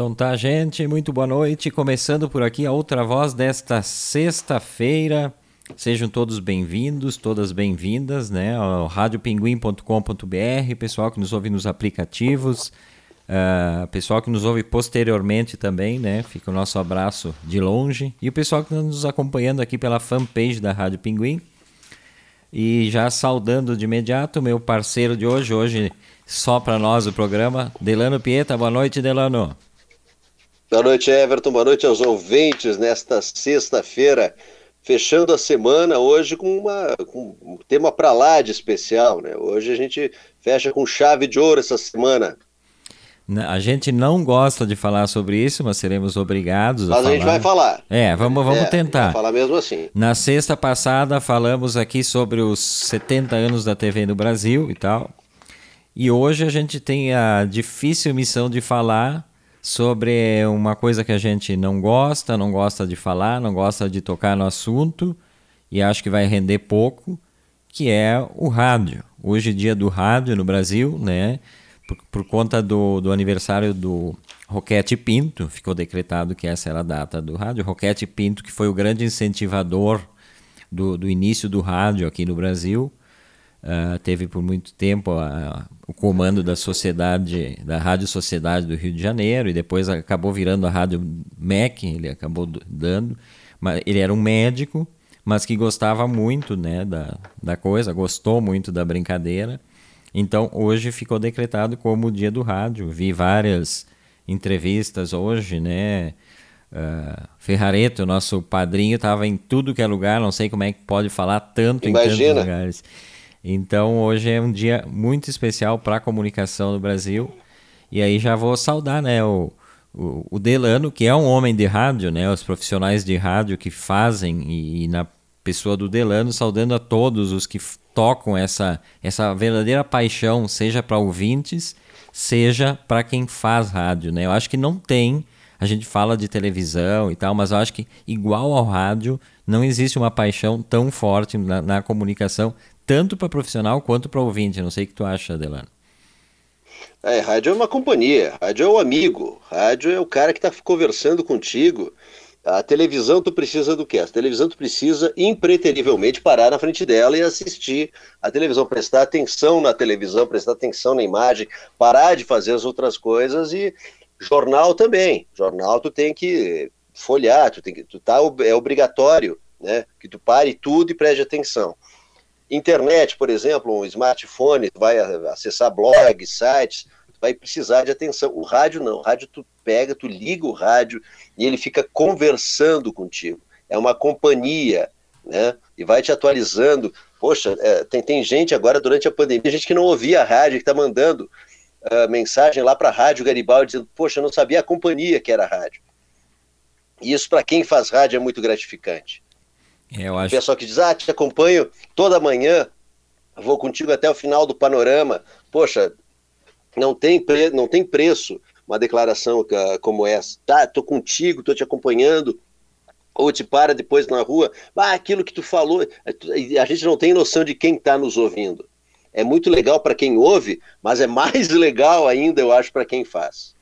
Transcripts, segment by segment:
Então tá, gente, muito boa noite. Começando por aqui a outra voz desta sexta-feira. Sejam todos bem-vindos, todas bem-vindas, né? Ao radiopinguim.com.br, pessoal que nos ouve nos aplicativos, uh, pessoal que nos ouve posteriormente também, né? Fica o nosso abraço de longe. E o pessoal que está nos acompanhando aqui pela fanpage da Rádio Pinguim. E já saudando de imediato meu parceiro de hoje, hoje só para nós o programa, Delano Pieta. Boa noite, Delano. Boa noite, Everton. Boa noite aos ouvintes nesta sexta-feira, fechando a semana hoje com, uma, com um tema para lá de especial. Né? Hoje a gente fecha com chave de ouro essa semana. A gente não gosta de falar sobre isso, mas seremos obrigados a mas falar. Mas a gente vai falar. É, vamos, vamos é, tentar. Falar mesmo assim. Na sexta passada falamos aqui sobre os 70 anos da TV no Brasil e tal. E hoje a gente tem a difícil missão de falar sobre uma coisa que a gente não gosta, não gosta de falar, não gosta de tocar no assunto e acho que vai render pouco, que é o rádio. Hoje, dia do rádio no Brasil, né? Por, por conta do, do aniversário do Roquete Pinto, ficou decretado que essa era a data do rádio. Roquete Pinto, que foi o grande incentivador do, do início do rádio aqui no Brasil. Uh, teve por muito tempo a, o comando da sociedade, da Rádio Sociedade do Rio de Janeiro, e depois acabou virando a Rádio MEC, ele acabou dando. Mas ele era um médico, mas que gostava muito né, da, da coisa, gostou muito da brincadeira. Então hoje ficou decretado como o dia do rádio. Vi várias entrevistas hoje, né? Uh, Ferrareto, nosso padrinho, estava em tudo que é lugar, não sei como é que pode falar tanto Imagina. em tantos lugares. Então hoje é um dia muito especial para a comunicação no Brasil. E aí já vou saudar né, o, o, o, Delano, que é um homem de rádio, né, os profissionais de rádio que fazem, e, e na pessoa do Delano, saudando a todos os que tocam essa, essa verdadeira paixão, seja para ouvintes, seja para quem faz rádio. Né? Eu acho que não tem, a gente fala de televisão e tal, mas eu acho que igual ao rádio, não existe uma paixão tão forte na, na comunicação, tanto para profissional quanto para ouvinte. Não sei o que tu acha, Delano. É, rádio é uma companhia, rádio é o amigo, rádio é o cara que está conversando contigo. A televisão tu precisa do quê? A televisão tu precisa impreterivelmente parar na frente dela e assistir a televisão, prestar atenção na televisão, prestar atenção na imagem, parar de fazer as outras coisas e jornal também. Jornal tu tem que folhear, tu tem que tu tá é obrigatório, né, que tu pare tudo e preste atenção. Internet, por exemplo, um smartphone, vai acessar blogs, sites, vai precisar de atenção. O rádio não, o rádio tu pega, tu liga o rádio e ele fica conversando contigo. É uma companhia, né? E vai te atualizando. Poxa, é, tem, tem gente agora durante a pandemia, gente que não ouvia a rádio, que está mandando uh, mensagem lá para a Rádio Garibaldi dizendo, poxa, eu não sabia a companhia que era a rádio. E isso para quem faz rádio é muito gratificante. É, eu acho... O pessoal que diz, ah, te acompanho toda manhã, vou contigo até o final do panorama. Poxa, não tem, pre... não tem preço uma declaração como essa. Tá, tô contigo, tô te acompanhando. Ou te para depois na rua, ah, aquilo que tu falou, a gente não tem noção de quem está nos ouvindo. É muito legal para quem ouve, mas é mais legal ainda, eu acho, para quem faz.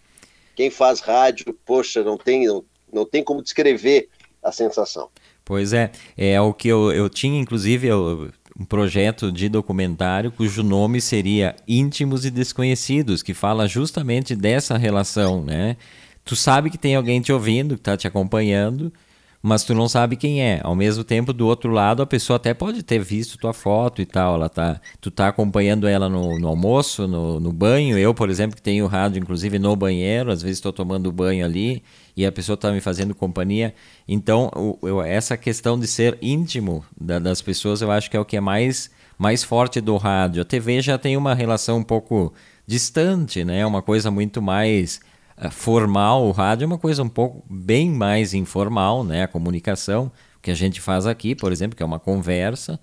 Quem faz rádio, poxa, não tem, não, não tem como descrever a sensação. Pois é, é o que eu, eu tinha, inclusive, eu, um projeto de documentário cujo nome seria Íntimos e Desconhecidos, que fala justamente dessa relação, né? Tu sabe que tem alguém te ouvindo, que está te acompanhando, mas tu não sabe quem é. Ao mesmo tempo, do outro lado, a pessoa até pode ter visto tua foto e tal. Ela tá, tu tá acompanhando ela no, no almoço, no, no, banho. Eu, por exemplo, que tenho rádio, inclusive no banheiro, às vezes estou tomando banho ali e a pessoa está me fazendo companhia. Então, eu, essa questão de ser íntimo da, das pessoas, eu acho que é o que é mais, mais forte do rádio. A TV já tem uma relação um pouco distante, né? Uma coisa muito mais eh, formal, o rádio é uma coisa um pouco bem mais informal, né? A comunicação que a gente faz aqui, por exemplo, que é uma conversa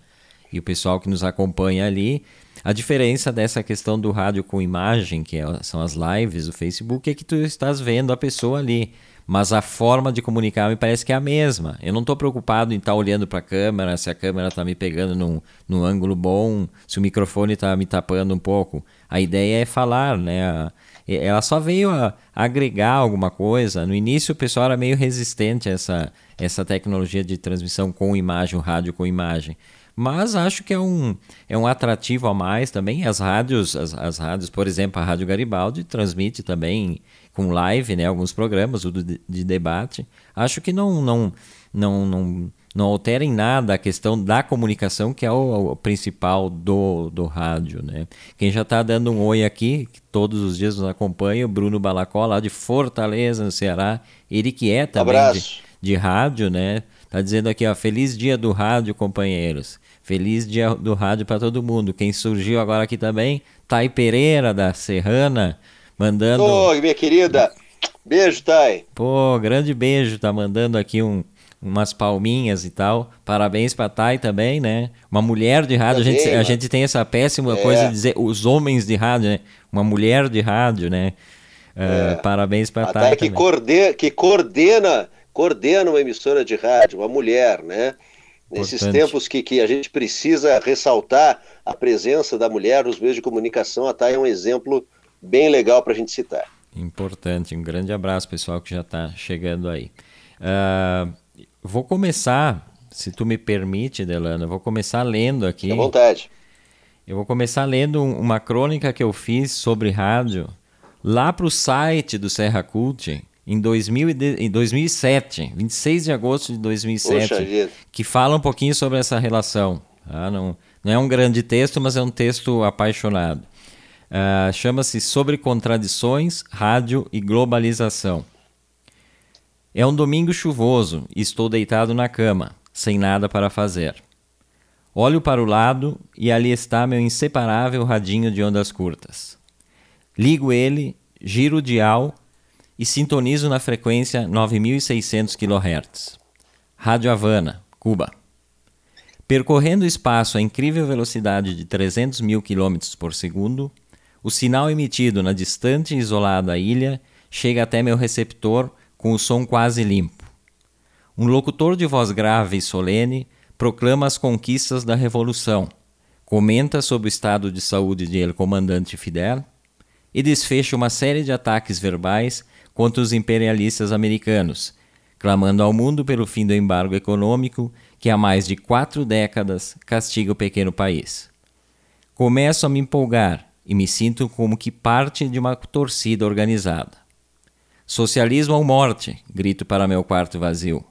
e o pessoal que nos acompanha ali. A diferença dessa questão do rádio com imagem, que é, são as lives do Facebook, é que tu estás vendo a pessoa ali. Mas a forma de comunicar me parece que é a mesma. Eu não estou preocupado em estar tá olhando para a câmera, se a câmera está me pegando num, num ângulo bom, se o microfone está me tapando um pouco. A ideia é falar, né? ela só veio a agregar alguma coisa. No início o pessoal era meio resistente a essa, essa tecnologia de transmissão com imagem, o rádio com imagem. Mas acho que é um, é um atrativo a mais também. As rádios, as, as rádios, por exemplo, a Rádio Garibaldi transmite também com live, né, alguns programas o de, de debate. Acho que não, não, não, não, não altera em nada a questão da comunicação, que é o, o principal do, do rádio. Né? Quem já está dando um oi aqui, que todos os dias nos acompanha, o Bruno Balacó, lá de Fortaleza, no Ceará. Ele que é também de, de rádio, né? Tá dizendo aqui, ó, feliz dia do rádio, companheiros. Feliz dia do rádio para todo mundo. Quem surgiu agora aqui também, Thay Pereira, da Serrana, mandando. Oi, minha querida. Beijo, Thay. Pô, grande beijo. Tá mandando aqui um, umas palminhas e tal. Parabéns para Thay também, né? Uma mulher de rádio. Também, a, gente, a gente tem essa péssima é. coisa de dizer os homens de rádio, né? Uma mulher de rádio, né? Uh, é. Parabéns para Thay. Thay que coordena, que coordena, coordena uma emissora de rádio, uma mulher, né? Nesses tempos que, que a gente precisa ressaltar a presença da mulher nos meios de comunicação, a Thay é um exemplo bem legal para a gente citar. Importante. Um grande abraço, pessoal, que já está chegando aí. Uh, vou começar, se tu me permite, Delano, vou começar lendo aqui. À vontade. Eu vou começar lendo uma crônica que eu fiz sobre rádio lá para o site do Serra Cult em, 2000, em 2007, 26 de agosto de 2007, que fala um pouquinho sobre essa relação. Tá? Não, não é um grande texto, mas é um texto apaixonado. Uh, Chama-se Sobre Contradições, Rádio e Globalização. É um domingo chuvoso e estou deitado na cama, sem nada para fazer. Olho para o lado e ali está meu inseparável radinho de ondas curtas. Ligo ele, giro o dial e sintonizo na frequência 9600 kHz. Rádio Havana, Cuba. Percorrendo o espaço a incrível velocidade de 300 mil km por segundo, o sinal emitido na distante e isolada ilha chega até meu receptor com o som quase limpo. Um locutor de voz grave e solene proclama as conquistas da Revolução, comenta sobre o estado de saúde de El Comandante Fidel e desfecha uma série de ataques verbais contra os imperialistas americanos, clamando ao mundo pelo fim do embargo econômico que há mais de quatro décadas castiga o pequeno país. Começo a me empolgar e me sinto como que parte de uma torcida organizada. Socialismo ou morte, grito para meu quarto vazio.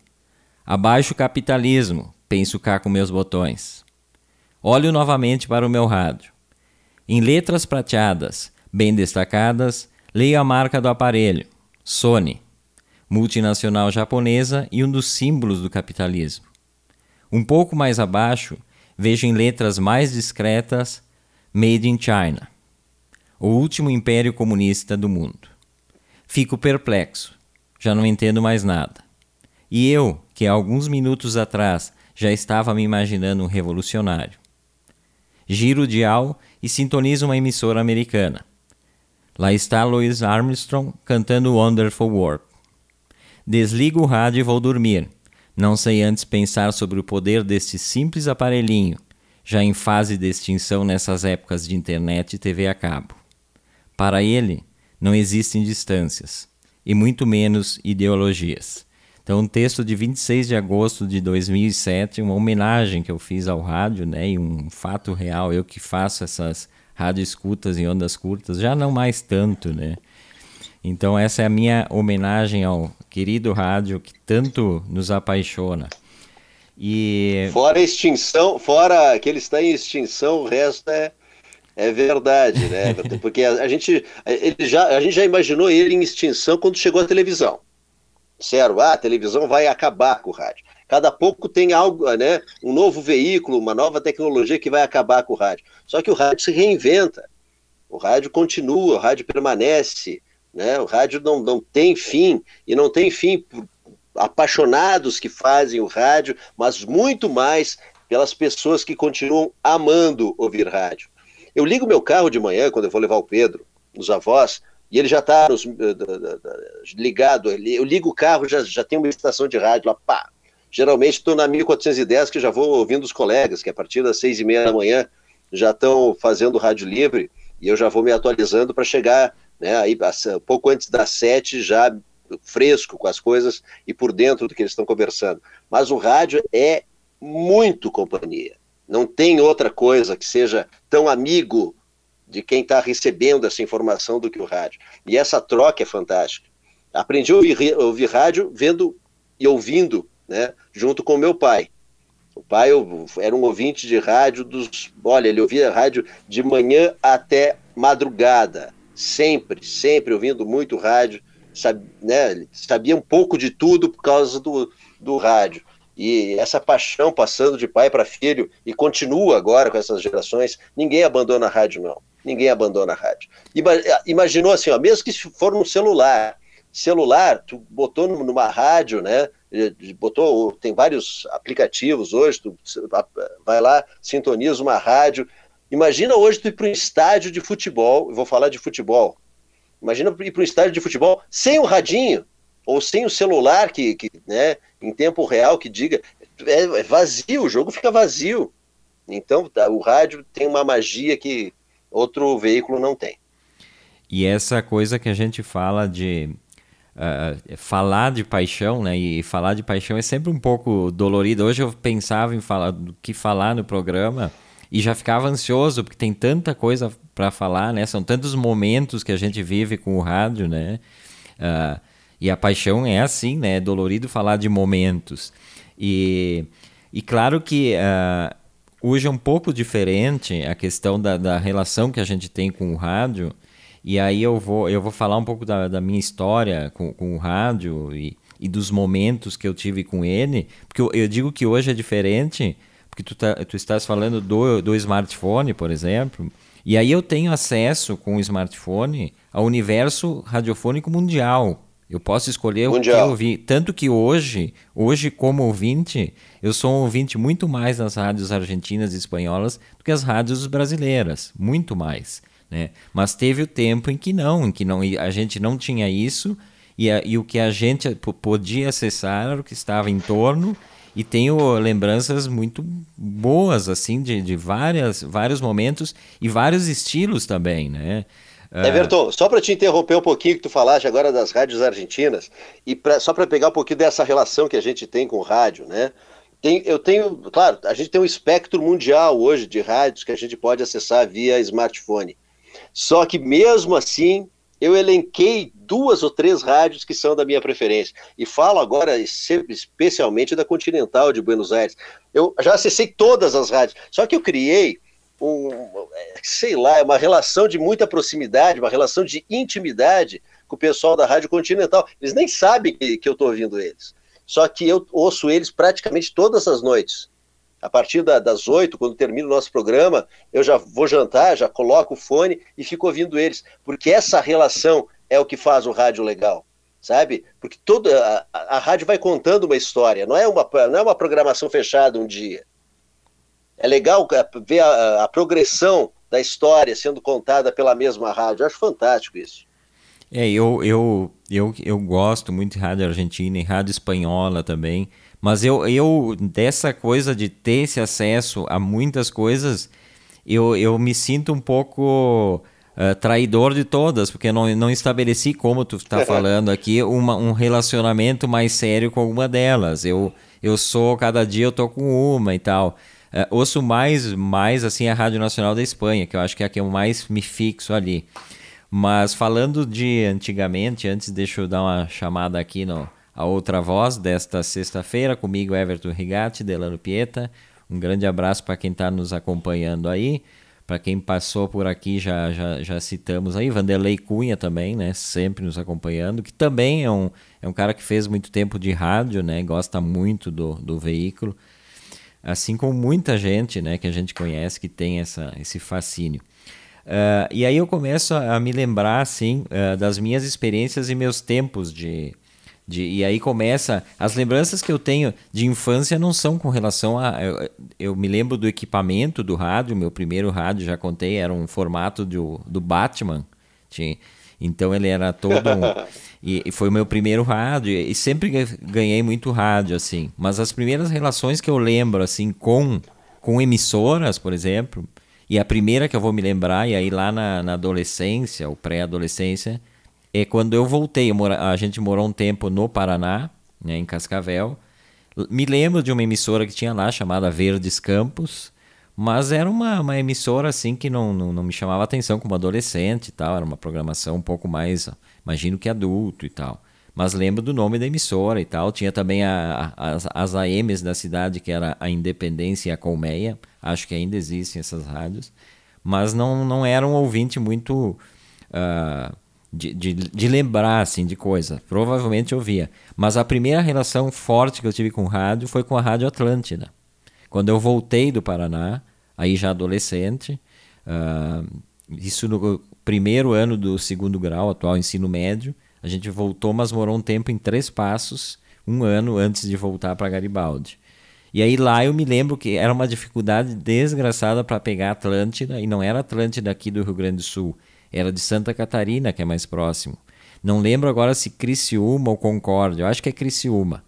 Abaixo o capitalismo, penso cá com meus botões. Olho novamente para o meu rádio. Em letras prateadas, bem destacadas, leio a marca do aparelho, Sony, multinacional japonesa e um dos símbolos do capitalismo. Um pouco mais abaixo, vejo em letras mais discretas Made in China, o último império comunista do mundo. Fico perplexo, já não entendo mais nada. E eu, que há alguns minutos atrás já estava me imaginando um revolucionário. Giro o dial e sintonizo uma emissora americana. Lá está Louis Armstrong cantando Wonderful World. Desligo o rádio e vou dormir. Não sei antes pensar sobre o poder deste simples aparelhinho, já em fase de extinção nessas épocas de internet e TV a cabo. Para ele, não existem distâncias, e muito menos ideologias. Então, um texto de 26 de agosto de 2007, uma homenagem que eu fiz ao rádio, né, e um fato real, eu que faço essas rádio escutas em ondas curtas, já não mais tanto, né? Então essa é a minha homenagem ao querido rádio que tanto nos apaixona. E fora extinção, fora que ele está em extinção, o resto é é verdade, né? Porque a, a, gente, ele já, a gente já imaginou ele em extinção quando chegou a televisão. Sério, ah, a televisão vai acabar com o rádio. Cada pouco tem algo, né, um novo veículo, uma nova tecnologia que vai acabar com o rádio. Só que o rádio se reinventa. O rádio continua, o rádio permanece, né? O rádio não, não tem fim e não tem fim por apaixonados que fazem o rádio, mas muito mais pelas pessoas que continuam amando ouvir rádio. Eu ligo meu carro de manhã quando eu vou levar o Pedro, os avós, e ele já está ligado. Eu ligo o carro, já, já tem uma estação de rádio lá, pá, Geralmente estou na 1410, que já vou ouvindo os colegas, que a partir das seis e meia da manhã já estão fazendo rádio livre, e eu já vou me atualizando para chegar né? Aí, pouco antes das sete, já fresco com as coisas e por dentro do que eles estão conversando. Mas o rádio é muito companhia. Não tem outra coisa que seja tão amigo de quem está recebendo essa informação do que o rádio. E essa troca é fantástica. Aprendi a ouvir, ouvir rádio vendo e ouvindo, né, junto com meu pai. O pai era um ouvinte de rádio dos. Olha, ele ouvia rádio de manhã até madrugada. Sempre, sempre ouvindo muito rádio. Sabe, né, sabia um pouco de tudo por causa do, do rádio. E essa paixão passando de pai para filho e continua agora com essas gerações. Ninguém abandona a rádio, não. Ninguém abandona a rádio. Imaginou assim, ó, mesmo que for no celular, celular, tu botou numa rádio, né? Botou, tem vários aplicativos hoje, tu vai lá, sintoniza uma rádio. Imagina hoje tu ir para um estádio de futebol, vou falar de futebol. Imagina ir para um estádio de futebol sem o radinho, ou sem o celular que, que né, em tempo real que diga. É, é vazio, o jogo fica vazio. Então, tá, o rádio tem uma magia que outro veículo não tem. E essa coisa que a gente fala de uh, falar de paixão, né? E falar de paixão é sempre um pouco dolorido. Hoje eu pensava em falar do que falar no programa e já ficava ansioso porque tem tanta coisa para falar, né? São tantos momentos que a gente vive com o rádio, né? Uh, e a paixão é assim, né? É dolorido falar de momentos. E, e claro que uh, hoje é um pouco diferente a questão da, da relação que a gente tem com o rádio, e aí eu vou, eu vou falar um pouco da, da minha história com, com o rádio e, e dos momentos que eu tive com ele, porque eu, eu digo que hoje é diferente, porque tu, tá, tu estás falando do, do smartphone, por exemplo, e aí eu tenho acesso com o smartphone ao universo radiofônico mundial. Eu posso escolher mundial. o que eu ouvir. Tanto que hoje, hoje como ouvinte, eu sou um ouvinte muito mais das rádios argentinas e espanholas do que as rádios brasileiras. Muito mais. Né? Mas teve o tempo em que não, em que não, a gente não tinha isso e, a, e o que a gente podia acessar era o que estava em torno e tenho lembranças muito boas assim de, de várias, vários momentos e vários estilos também, né? Uh... Everton, só para te interromper um pouquinho que tu falaste agora das rádios argentinas e pra, só para pegar um pouquinho dessa relação que a gente tem com o rádio, né? Tem, eu tenho, claro, a gente tem um espectro mundial hoje de rádios que a gente pode acessar via smartphone. Só que mesmo assim, eu elenquei duas ou três rádios que são da minha preferência. E falo agora especialmente da Continental de Buenos Aires. Eu já acessei todas as rádios, só que eu criei um, sei lá, uma relação de muita proximidade, uma relação de intimidade com o pessoal da Rádio Continental. Eles nem sabem que, que eu estou ouvindo eles. Só que eu ouço eles praticamente todas as noites a partir da, das oito, quando termina o nosso programa, eu já vou jantar, já coloco o fone e fico ouvindo eles, porque essa relação é o que faz o rádio legal, sabe? Porque toda a, a rádio vai contando uma história, não é uma, não é uma programação fechada um dia. É legal é, ver a, a progressão da história sendo contada pela mesma rádio. Eu acho fantástico isso. É, eu, eu, eu, eu gosto muito de rádio argentina e rádio espanhola também. Mas eu, eu, dessa coisa de ter esse acesso a muitas coisas, eu, eu me sinto um pouco uh, traidor de todas, porque não, não estabeleci, como tu está falando aqui, uma, um relacionamento mais sério com alguma delas. Eu, eu sou, cada dia eu tô com uma e tal. Uh, ouço mais, mais assim a Rádio Nacional da Espanha, que eu acho que é a que eu mais me fixo ali. Mas falando de antigamente, antes deixa eu dar uma chamada aqui no, a outra voz desta sexta-feira, comigo Everton Rigatti, Delano Pieta. Um grande abraço para quem está nos acompanhando aí. Para quem passou por aqui, já, já, já citamos aí. Vanderlei Cunha também, né? Sempre nos acompanhando, que também é um, é um cara que fez muito tempo de rádio, né? Gosta muito do, do veículo. Assim como muita gente, né? Que a gente conhece que tem essa, esse fascínio. Uh, e aí eu começo a, a me lembrar, assim, uh, das minhas experiências e meus tempos de, de, e aí começa. As lembranças que eu tenho de infância não são com relação a. Eu, eu me lembro do equipamento do rádio, meu primeiro rádio, já contei, era um formato do, do Batman. Tinha, então ele era todo um, e, e, foi o meu primeiro rádio. E sempre ganhei muito rádio, assim. Mas as primeiras relações que eu lembro, assim, com, com emissoras, por exemplo, E a primeira que eu vou me lembrar, e aí lá na, na adolescência, ou pré-adolescência, é quando eu voltei. Eu mora, a gente morou um tempo no Paraná, né, em Cascavel. Me lembro de uma emissora que tinha lá, chamada Verdes Campos, mas era uma, uma emissora assim que não, não, não me chamava atenção como adolescente e tal. Era uma programação um pouco mais, imagino que adulto e tal. Mas lembro do nome da emissora e tal. Tinha também a, a, as, as AMs da cidade, que era a Independência e a Colmeia. Acho que ainda existem essas rádios. Mas não, não era um ouvinte muito. Uh, de, de, de, lembrar assim de coisa. Provavelmente ouvia. Mas a primeira relação forte que eu tive com rádio foi com a Rádio Atlântida. Quando eu voltei do Paraná, aí já adolescente, uh, isso no primeiro ano do segundo grau, atual ensino médio, a gente voltou, mas morou um tempo em Três Passos, um ano antes de voltar para Garibaldi. E aí lá eu me lembro que era uma dificuldade desgraçada para pegar Atlântida, e não era Atlântida aqui do Rio Grande do Sul, era de Santa Catarina, que é mais próximo. Não lembro agora se Criciúma ou Concórdia, eu acho que é Criciúma.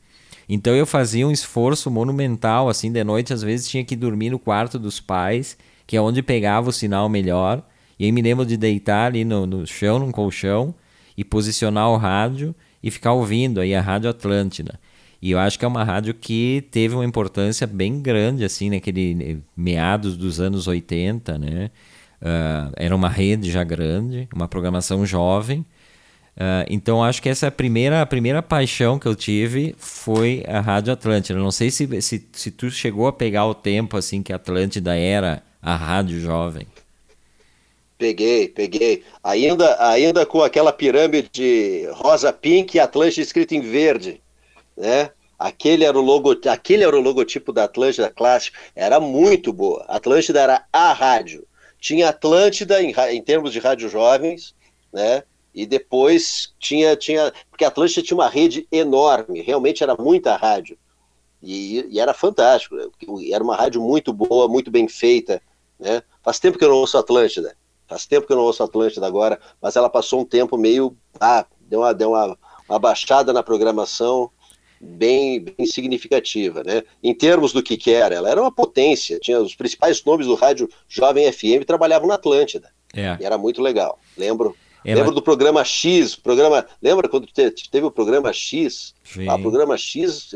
Então eu fazia um esforço monumental, assim, de noite às vezes tinha que dormir no quarto dos pais, que é onde pegava o sinal melhor. E aí me lembro de deitar ali no, no chão, num colchão, e posicionar o rádio e ficar ouvindo aí a Rádio Atlântida. E eu acho que é uma rádio que teve uma importância bem grande, assim, naquele meados dos anos 80, né? Uh, era uma rede já grande, uma programação jovem. Uh, então acho que essa é a primeira, a primeira paixão que eu tive foi a Rádio Atlântida. Não sei se, se, se tu chegou a pegar o tempo assim que a Atlântida era a rádio jovem. Peguei, peguei. Ainda, ainda com aquela pirâmide rosa pink e Atlântida escrito em verde, né? Aquele era o logo, aquele era o logotipo da Atlântida clássico. Era muito boa. Atlântida era a rádio. Tinha Atlântida em, em termos de rádio jovens, né? E depois tinha, tinha, porque a Atlântida tinha uma rede enorme, realmente era muita rádio. E, e era fantástico. Era uma rádio muito boa, muito bem feita, né? Faz tempo que eu não ouço Atlântida. Faz tempo que eu não ouço Atlântida agora, mas ela passou um tempo meio. Ah, deu uma, deu uma, uma baixada na programação bem, bem significativa, né? Em termos do que, que era, ela era uma potência, tinha os principais nomes do rádio Jovem FM trabalhavam na Atlântida. É. E era muito legal. Lembro. Ela... Lembro do programa X, programa. Lembra quando teve o programa X? Sim. O programa X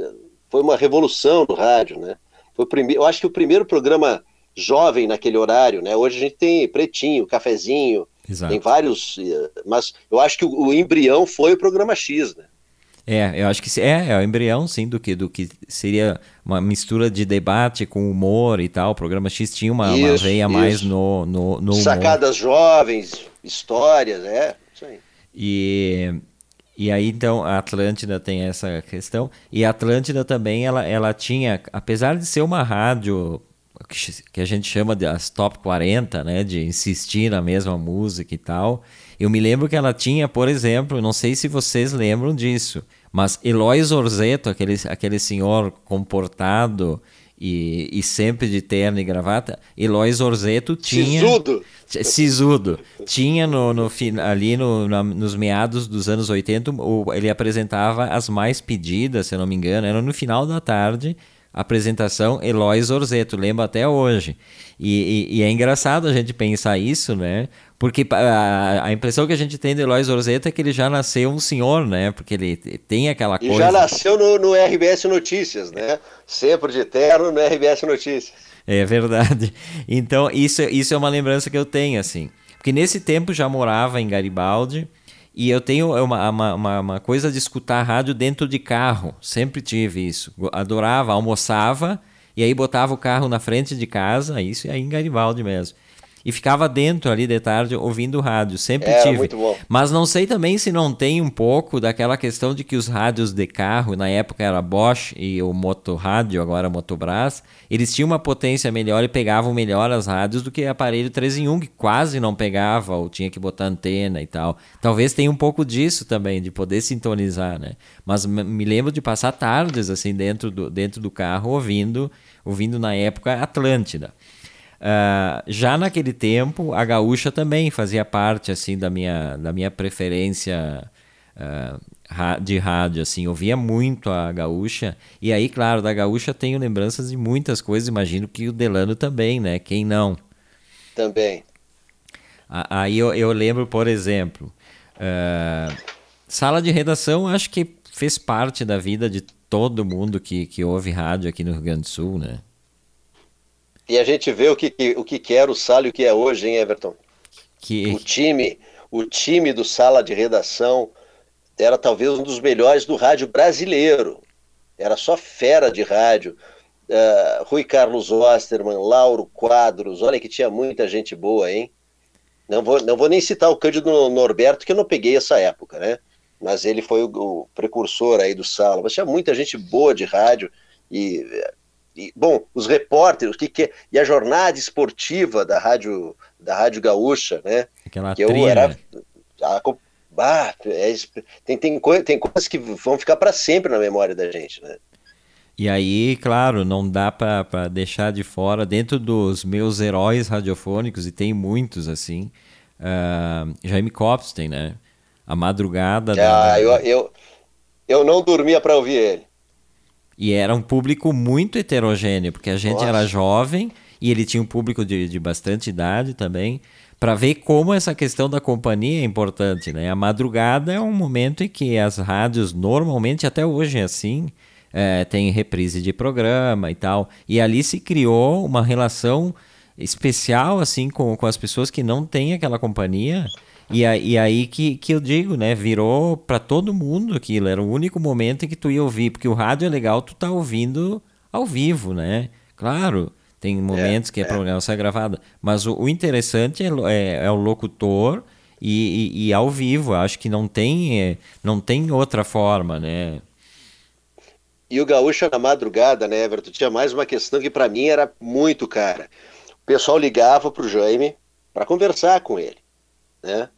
foi uma revolução no rádio, né? Foi o primeiro, eu acho que o primeiro programa jovem naquele horário, né? Hoje a gente tem pretinho, cafezinho, Exato. tem vários, eh, mas eu acho que o, o, embrião foi o programa X, né? É, eu acho que é, é o embrião, sim, do que, do que seria uma mistura de debate com humor e tal. O programa X tinha uma, isso, uma veia isso. mais no, no, no Sacadas jovens, histórias, é, isso aí. E, e aí, então, a Atlântida tem essa questão. E a Atlântida também, ela, ela tinha, apesar de ser uma rádio que a gente chama de as top 40, né, de insistir na mesma música e tal. Eu me lembro que ela tinha, por exemplo, não sei se vocês lembram disso, mas Eloy Zorzeto, aquele, aquele senhor comportado e, e sempre de terno e gravata, Eloy Zorzeto tinha... Sisudo! Sisudo. Tinha no, no, ali no, na, nos meados dos anos 80, o, ele apresentava as mais pedidas, se eu não me engano, era no final da tarde, apresentação Eloy Zorzeto, lembro até hoje. E, e, e, é engraçado a gente pensar isso, né? Porque a, a, impressão que a gente tem de Eloy Zorzeto é que ele já nasceu um senhor, né? Porque ele tem aquela coisa. E já nasceu no, no RBS Notícias, né? Sempre de terno no RBS Notícias. É verdade. Então, isso, isso é uma lembrança que eu tenho, assim. Porque nesse tempo já morava em Garibaldi. E eu tenho uma, uma, uma, coisa de escutar rádio dentro de carro. Sempre tive isso. Adorava, almoçava e aí botava o carro na frente de casa, isso aí em Garibaldi mesmo e ficava dentro ali de tarde ouvindo rádio. Sempre é, tive. Muito bom. Mas não sei também se não tem um pouco daquela questão de que os rádios de carro, na época era Bosch e o Motorrádio, agora Motobras, eles tinham uma potência melhor e pegavam melhor as rádios do que aparelho 3 em 1, que quase não pegava ou tinha que botar antena e tal. Talvez tenha um pouco disso também, de poder sintonizar, né? Mas me lembro de passar tardes assim dentro do, dentro do carro ouvindo, ouvindo na época Atlântida. Uh, já naquele tempo, a gaúcha também fazia parte assim da minha, da minha preferência uh, de rádio. Assim, ouvia muito a gaúcha. E aí, claro, da gaúcha tenho lembranças de muitas coisas. Imagino que o Delano também, né? Quem não? Também. Aí eu, eu lembro, por exemplo, uh, sala de redação, acho que fez parte da vida de todo mundo que, que ouve rádio aqui no Rio Grande do Sul, né? E a gente vê o que, o que era o Sala e o que é hoje, hein, Everton? Que... O time, o time do Sala de Redação era talvez um dos melhores do rádio brasileiro. Era só fera de rádio. Uh, Rui Carlos Osterman, Lauro Quadros, olha que tinha muita gente boa, hein? Não vou, não vou nem citar o Cândido Norberto, que eu não peguei essa época, né? Mas ele foi o, o precursor aí do Sala. Mas tinha muita gente boa de rádio e, e bom, os repórteres, que, que e a jornada esportiva da rádio da rádio gaúcha, né? Aquela que eu era a, ah, é, tem, tem, tem coisas que vão ficar para sempre na memória da gente, né? E aí, claro, não dá para deixar de fora, dentro dos meus heróis radiofônicos, e tem muitos assim, uh, Jaime Copstein, né? A madrugada. Ah, da... eu, eu, eu não dormia para ouvir ele. E era um público muito heterogêneo, porque a gente Nossa. era jovem e ele tinha um público de, de bastante idade também, para ver como essa questão da companhia é importante, né? A madrugada é um momento em que as rádios normalmente até hoje é assim, é, tem reprise de programa e tal. E ali se criou uma relação especial assim com, com as pessoas que não têm aquela companhia. E, a, e aí que, que eu digo, né? Virou para todo mundo aquilo. Era o único momento em que tu ia ouvir, porque o rádio é legal, tu tá ouvindo ao vivo, né? Claro, tem momentos é, que a é. programação é gravada. Mas o, o interessante é, é, é, o locutor e, e, e, ao vivo. Acho que não tem, é, não tem outra forma, né? E o Gaúcho na madrugada, né, Everton? Tinha mais uma questão que para mim era muito cara. O pessoal ligava pro Jaime para conversar com ele, né?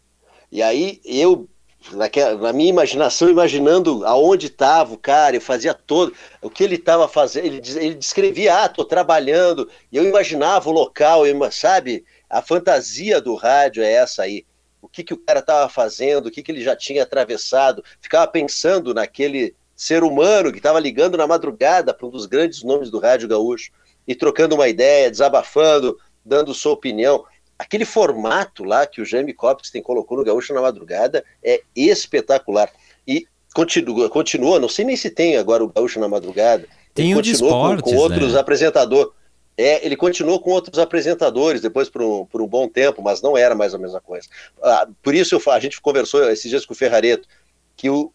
E aí eu, naquela, na minha imaginação, imaginando aonde estava o cara, eu fazia todo o que ele estava fazendo. Ele, ele descrevia, ah, trabalhando. E eu imaginava o local, eu, sabe? A fantasia do rádio é essa aí. O que, que o cara estava fazendo, o que, que ele já tinha atravessado. Ficava pensando naquele ser humano que estava ligando na madrugada para um dos grandes nomes do rádio gaúcho e trocando uma ideia, desabafando, dando sua opinião. Aquele formato lá que o Jaime Copstein colocou no Gaúcho na madrugada é espetacular. E continua, continua, não sei nem se tem agora o Gaúcho na madrugada. Tem ele o de esportes, com, com outros né? apresentadores. É, ele continuou com outros apresentadores depois por um, por um bom tempo, mas não era mais a mesma coisa. Ah, por isso eu, a gente conversou esses dias com o Ferrareto, que o,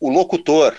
o locutor,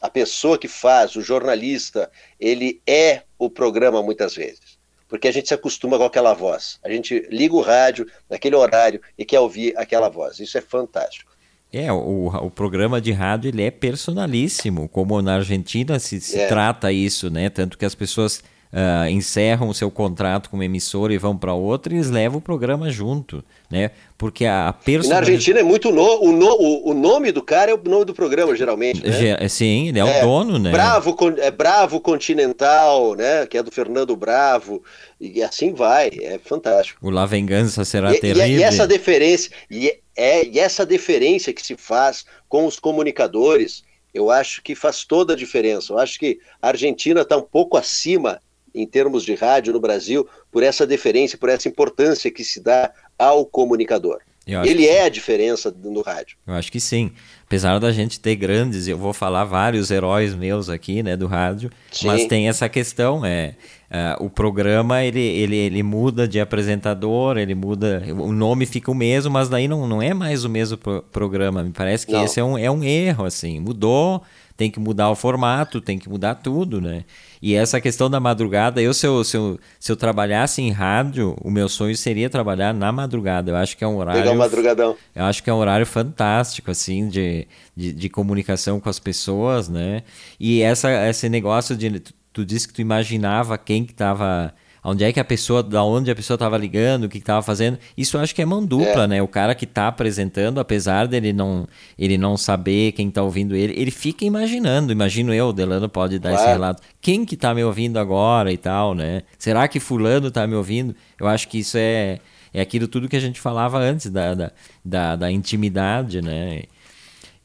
a pessoa que faz, o jornalista, ele é o programa muitas vezes. Porque a gente se acostuma com aquela voz. A gente liga o rádio naquele horário e quer ouvir aquela voz. Isso é fantástico. É, o, o programa de rádio ele é personalíssimo, como na Argentina se, se é. trata isso, né? Tanto que as pessoas uh, encerram o seu contrato com uma emissora e vão para outra, eles levam o programa junto, né? Porque a, a personalidade... Na Argentina é muito no, o, no, o, o, nome do cara é o nome do programa geralmente, né? Sim, ele é, é, o dono, né? Bravo, é Bravo Continental, né? Que é do Fernando Bravo e assim vai, é fantástico. O La Vengança será e, terrível. E, e essa deferência e é e essa deferência que se faz com os comunicadores eu acho que faz toda a diferença. Eu acho que a Argentina está um pouco acima em termos de rádio no Brasil por essa deferência, por essa importância que se dá ao comunicador. Ele é a diferença no rádio. Eu acho que sim. Apesar da gente ter grandes, eu vou falar vários heróis meus aqui, né, do rádio, sim. mas tem essa questão, é, uh, o programa ele, ele, ele muda de apresentador, ele muda, o nome fica o mesmo, mas daí não, não é mais o mesmo pro programa. Me parece que não. esse é um, é um erro, assim, mudou, tem que mudar o formato, tem que mudar tudo, né? E essa questão da madrugada, eu se eu, se eu, se eu trabalhasse em rádio, o meu sonho seria trabalhar na madrugada. Eu acho que é um horário. Pegar madrugadão. Eu acho que é um horário fantástico, assim, de, de, de comunicação com as pessoas, né? E essa, esse negócio de. Tu, tu disse que tu imaginava quem que estava onde é que a pessoa, da onde a pessoa estava ligando, o que estava fazendo. Isso eu acho que é mão dupla, é. né? O cara que está apresentando, apesar dele não, ele não saber quem está ouvindo ele, ele fica imaginando. Imagino eu, o Delano pode dar claro. esse relato. Quem que está me ouvindo agora e tal, né? Será que fulano está me ouvindo? Eu acho que isso é, é aquilo tudo que a gente falava antes da, da, da, da intimidade, né?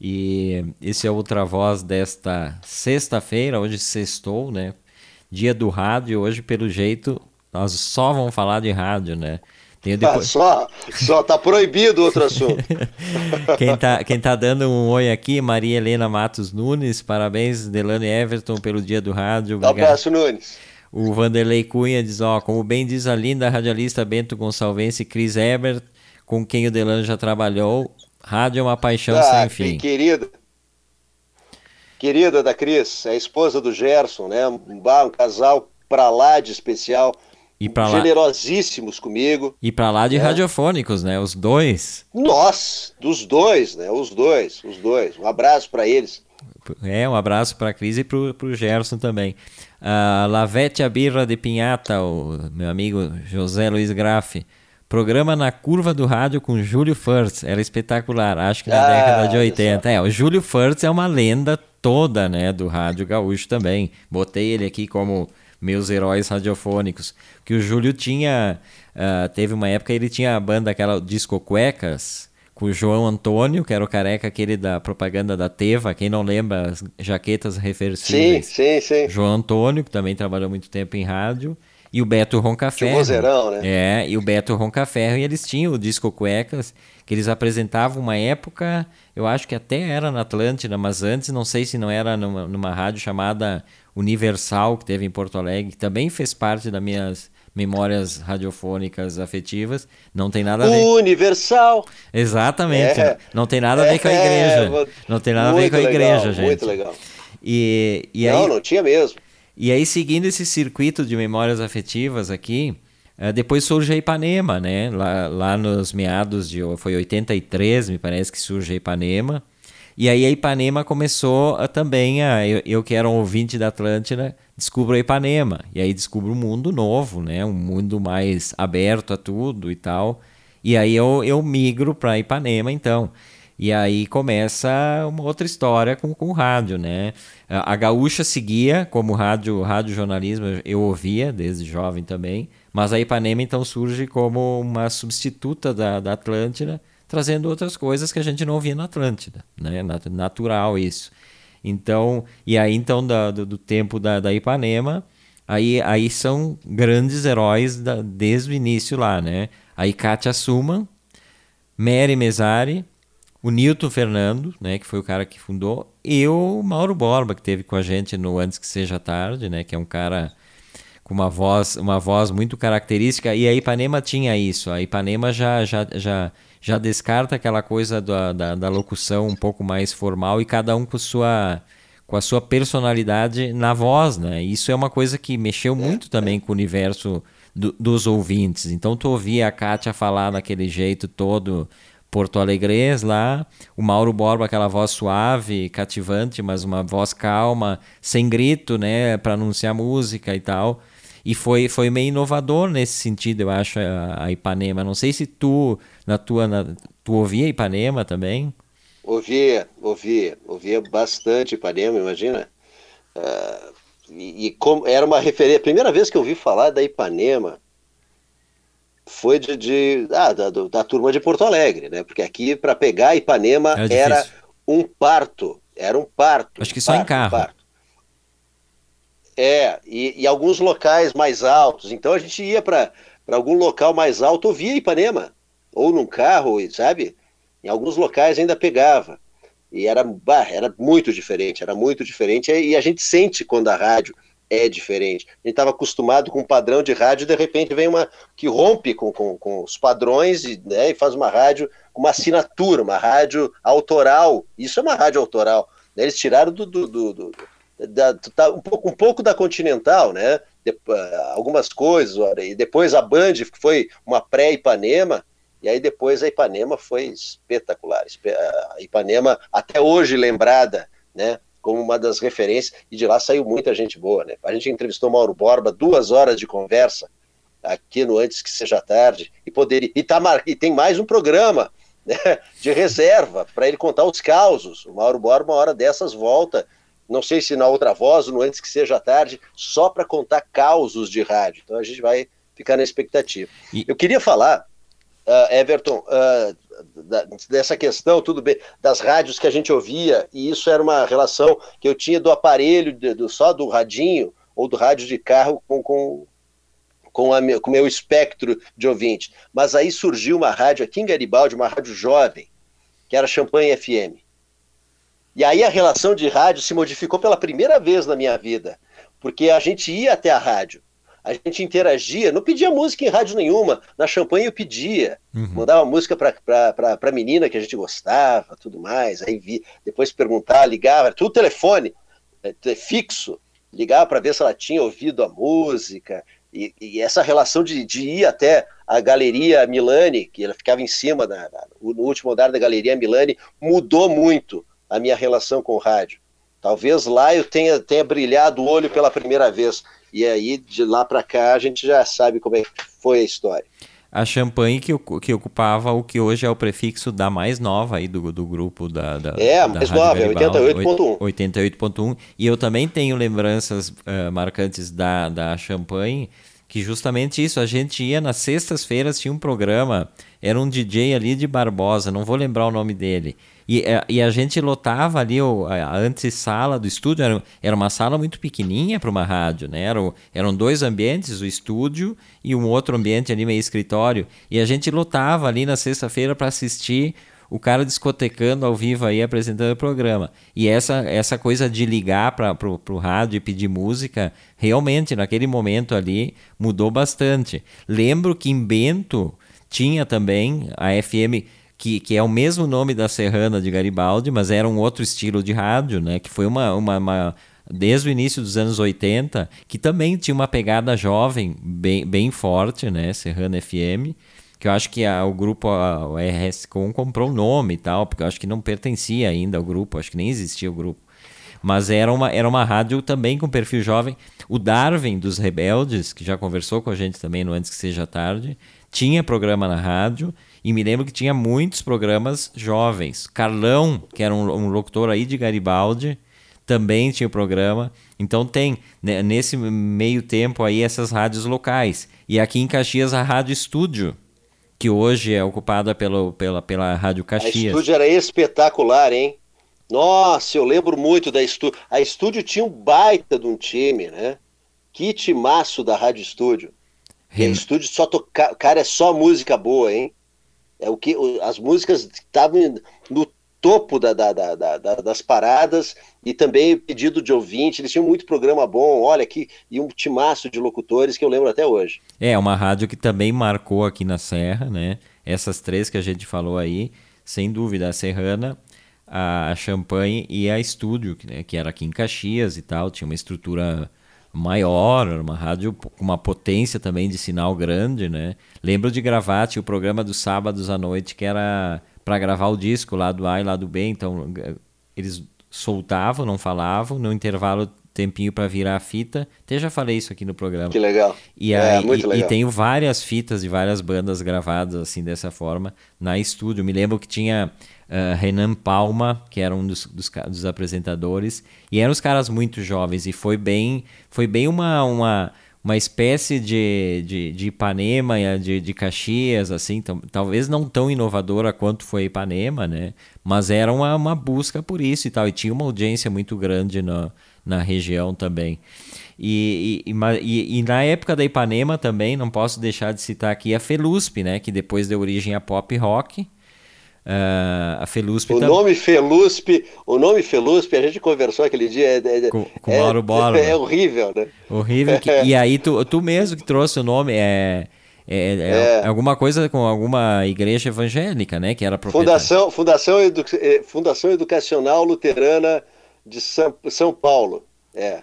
E esse é outra voz desta sexta-feira, hoje sextou, né? dia do rádio, hoje, pelo jeito, nós só vamos falar de rádio, né? Depois... só, só tá proibido outro assunto. quem, tá, quem tá dando um oi aqui, Maria Helena Matos Nunes, parabéns, Delano Everton, pelo dia do rádio. Um abraço, Nunes. O Vanderlei Cunha diz, ó, como bem diz a linda radialista Bento Gonçalves Cris Ebert, com quem o Delano já trabalhou, rádio é uma paixão ah, sem fim. Querida, querida da Cris, é a esposa do Gerson, né? Um, um casal pra lá de especial. E pra lá... Generosíssimos comigo. E pra lá de né? radiofônicos, né? Os dois. Nós, dos dois, né? Os dois, os dois. Um abraço para eles. É, um abraço para a Cris e para o Gerson também. Uh, Lavete Abirra de Pinhata, o meu amigo José Luiz Graff. Programa na curva do rádio com Júlio Furtz. Era espetacular, acho que na ah, década de 80. É, o Júlio Furtz é uma lenda toda, né, do rádio gaúcho também. Botei ele aqui como meus heróis radiofônicos. Que o Júlio tinha. Uh, teve uma época ele tinha a banda aquela Disco Cuecas com o João Antônio, que era o careca aquele da propaganda da Teva, quem não lembra, as jaquetas reversíveis. Sim, sim, sim. João Antônio, que também trabalhou muito tempo em rádio. E o Beto Roncaferro. Vozeirão, né? É, e o Beto Roncaferro. E eles tinham o Disco Cuecas, que eles apresentavam uma época, eu acho que até era na Atlântida, mas antes, não sei se não era numa, numa rádio chamada Universal, que teve em Porto Alegre, que também fez parte das minhas memórias radiofônicas afetivas. Não tem nada a ver. Universal. Exatamente. É. Não tem nada a ver com a igreja. É, não tem nada a ver com a legal, igreja, gente. Muito legal. E, e não, aí, não tinha mesmo. E aí, seguindo esse circuito de memórias afetivas aqui, uh, depois surge a Ipanema, né? Lá, lá nos meados de. Foi 83, me parece que surge a Ipanema. E aí a Ipanema começou a, também a. Eu, eu que era um ouvinte da Atlântida, descubro a Ipanema. E aí descubro um mundo novo, né? Um mundo mais aberto a tudo e tal. E aí eu, eu migro para Ipanema, então. E aí começa uma outra história com, com o rádio, né? A, Gaúcha seguia como rádio, rádio jornalismo, eu ouvia desde jovem também. Mas a Ipanema então surge como uma substituta da, da Atlântida, trazendo outras coisas que a gente não ouvia na Atlântida, né? Natural isso. Então, e aí então da, do, do, tempo da, da Ipanema, aí, aí são grandes heróis da, desde o início lá, né? Aí Kátia Suman, Mary Mesari, o Nilton Fernando, né, que foi o cara que fundou, e o Mauro Borba, que teve com a gente no Antes que Seja Tarde, né, que é um cara com uma voz, uma voz muito característica, e a Ipanema tinha isso, a Ipanema já, já, já já descarta aquela coisa da, da, da, locução um pouco mais formal e cada um com sua com a sua personalidade na voz, né? Isso é uma coisa que mexeu muito também com o universo do, dos ouvintes. Então tu ouvia a Kátia falar daquele jeito todo porto alegrês lá, o Mauro Borba aquela voz suave, cativante, mas uma voz calma, sem grito, né, para anunciar música e tal. E foi, foi meio inovador nesse sentido, eu acho, a, a Ipanema. Não sei se tu, na tua. Na, tu ouvia Ipanema também? Ouvia, ouvia, ouvia bastante Ipanema, imagina. Uh, e, e como era uma referência. A primeira vez que eu ouvi falar da Ipanema foi de, de ah, da, da, turma de Porto Alegre, né? Porque aqui para pegar Ipanema era, era, um parto, era um parto. Acho que só parto, em carro. Parto. É, e, e, alguns locais mais altos. Então a gente ia para algum local mais alto, ouvia Ipanema, ou num carro, sabe? Em alguns locais ainda pegava. E era, bah, era muito diferente, era muito diferente. E a gente sente quando a rádio é diferente. A gente estava acostumado com um padrão de rádio, de repente vem uma que rompe com, com, com os padrões e, né, e faz uma rádio com uma assinatura, uma rádio autoral. Isso é uma rádio autoral. Né? Eles tiraram do, do, do, do da, tá um, pouco, um pouco da Continental, né? De, algumas coisas, e depois a Band foi uma pré-Ipanema, e aí depois a Ipanema foi espetacular. A Ipanema, até hoje lembrada, né? Como uma das referências, e de lá saiu muita gente boa, né? A gente entrevistou Mauro Borba, duas horas de conversa aqui no Antes que Seja Tarde, e poderia. E, tá mar... e tem mais um programa né, de reserva para ele contar os causos. O Mauro Borba, uma hora dessas, volta não sei se na outra voz, no Antes que Seja Tarde, só para contar causos de rádio. Então a gente vai ficar na expectativa. E... Eu queria falar, uh, Everton, uh, da, dessa questão, tudo bem, das rádios que a gente ouvia, e isso era uma relação que eu tinha do aparelho, de, do, só do radinho, ou do rádio de carro com, com, com, com o meu espectro de ouvinte. Mas aí surgiu uma rádio aqui em Garibaldi, uma rádio jovem, que era Champanhe FM. E aí a relação de rádio se modificou pela primeira vez na minha vida, porque a gente ia até a rádio, a gente interagia, não pedia música em rádio nenhuma, na Champanhe eu pedia, uhum. mandava música para a menina que a gente gostava, tudo mais, aí vi, depois perguntar, ligava, tudo telefone, é, é fixo, ligava para ver se ela tinha ouvido a música, e, e essa relação de, de, ir até a Galeria Milani, que ela ficava em cima, da, no último andar da Galeria Milani, mudou muito a minha relação com o rádio. Talvez lá eu tenha, tenha brilhado o olho pela primeira vez. E aí, de lá para cá, a gente já sabe como é que foi a história. A champanhe que, que ocupava o que hoje é o prefixo da mais nova aí do, do grupo da, da É, a mais nova, é 88.1. 88.1. E eu também tenho lembranças uh, marcantes da, da champanhe, que justamente isso, a gente ia nas sextas-feiras, tinha um programa, era um DJ ali de Barbosa, não vou lembrar o nome dele. E, é, e a gente lotava ali o, a antessala do estúdio, era, era uma sala muito pequenininha para uma rádio, né? Eram, eram dois ambientes, o estúdio e um outro ambiente ali meio escritório. E a gente lotava ali na sexta-feira para assistir o cara discotecando ao vivo aí, apresentando o programa. E essa, essa coisa de ligar para o rádio e pedir música, realmente, naquele momento ali, mudou bastante. Lembro que em Bento tinha também a FM que, que é o mesmo nome da Serrana de Garibaldi, mas era um outro estilo de rádio, né? Que foi uma, uma, uma desde o início dos anos 80, que também tinha uma pegada jovem bem, bem forte, né? Serrana FM, que eu acho que a, o grupo, a, o RS-Com comprou o nome e tal, porque eu acho que não pertencia ainda ao grupo, acho que nem existia o grupo. Mas era uma, era uma rádio também com perfil jovem. O Darwin dos Rebeldes, que já conversou com a gente também no Antes Que Seja Tarde, tinha programa na rádio e me lembro que tinha muitos programas jovens. Carlão, que era um, um locutor aí de Garibaldi, também tinha o programa. Então tem né, nesse meio tempo aí essas rádios locais. E aqui em Caxias a Rádio Estúdio, que hoje é ocupada pelo, pela, pela Rádio Caxias. A Estúdio era espetacular, hein? Nossa, eu lembro muito da Estúdio. A Estúdio tinha um baita de um time, né? Que timaço da Rádio Estúdio. Ren... Estúdio só tocar, cara, é só música boa, hein? É o que as músicas estavam no topo da, da, da, das paradas e também pedido de ouvinte. Eles tinham muito programa bom, olha aqui, e um timaço de locutores que eu lembro até hoje. É, uma rádio que também marcou aqui na Serra, né? Essas três que a gente falou aí, sem dúvida, a Serrana, a Champanhe e a Estúdio, né? que era aqui em Caxias e tal, tinha uma estrutura maior, uma rádio com uma potência também de sinal grande, né? Lembro de gravar, tinha o programa dos sábados à noite que era para gravar o disco lá do A e lá do B, então eh, eles soltavam, não falavam, no intervalo tempinho para virar a fita. Até já falei isso aqui no programa. Que legal. E, é, aí, muito e, legal. e tenho várias fitas de várias bandas gravadas assim dessa forma na estúdio. Me lembro que tinha uh, Renan Palma, que era um dos, dos, dos, apresentadores, e eram os caras muito jovens, e foi bem, foi bem uma, uma, uma espécie de, de, de Ipanema, de, de Caxias, assim, talvez não tão inovadora quanto foi Ipanema, né? Mas era uma, uma busca por isso e tal, e tinha uma audiência muito grande na, na região também. E, e, e, e, na época da Ipanema também, não posso deixar de citar aqui a Felusp, né? Que depois deu origem a pop rock. Uh, a Felusp o nome Felusp o nome Felusp a gente conversou aquele dia é, é, com, com é, Mauro Borba. é horrível né horrível que, e aí tu, tu mesmo que trouxe o nome é é, é, é, alguma coisa com alguma igreja evangélica, né? Que era Fundação, Fundação, Edu, é, Fundação Educacional Luterana de São, São Paulo. É.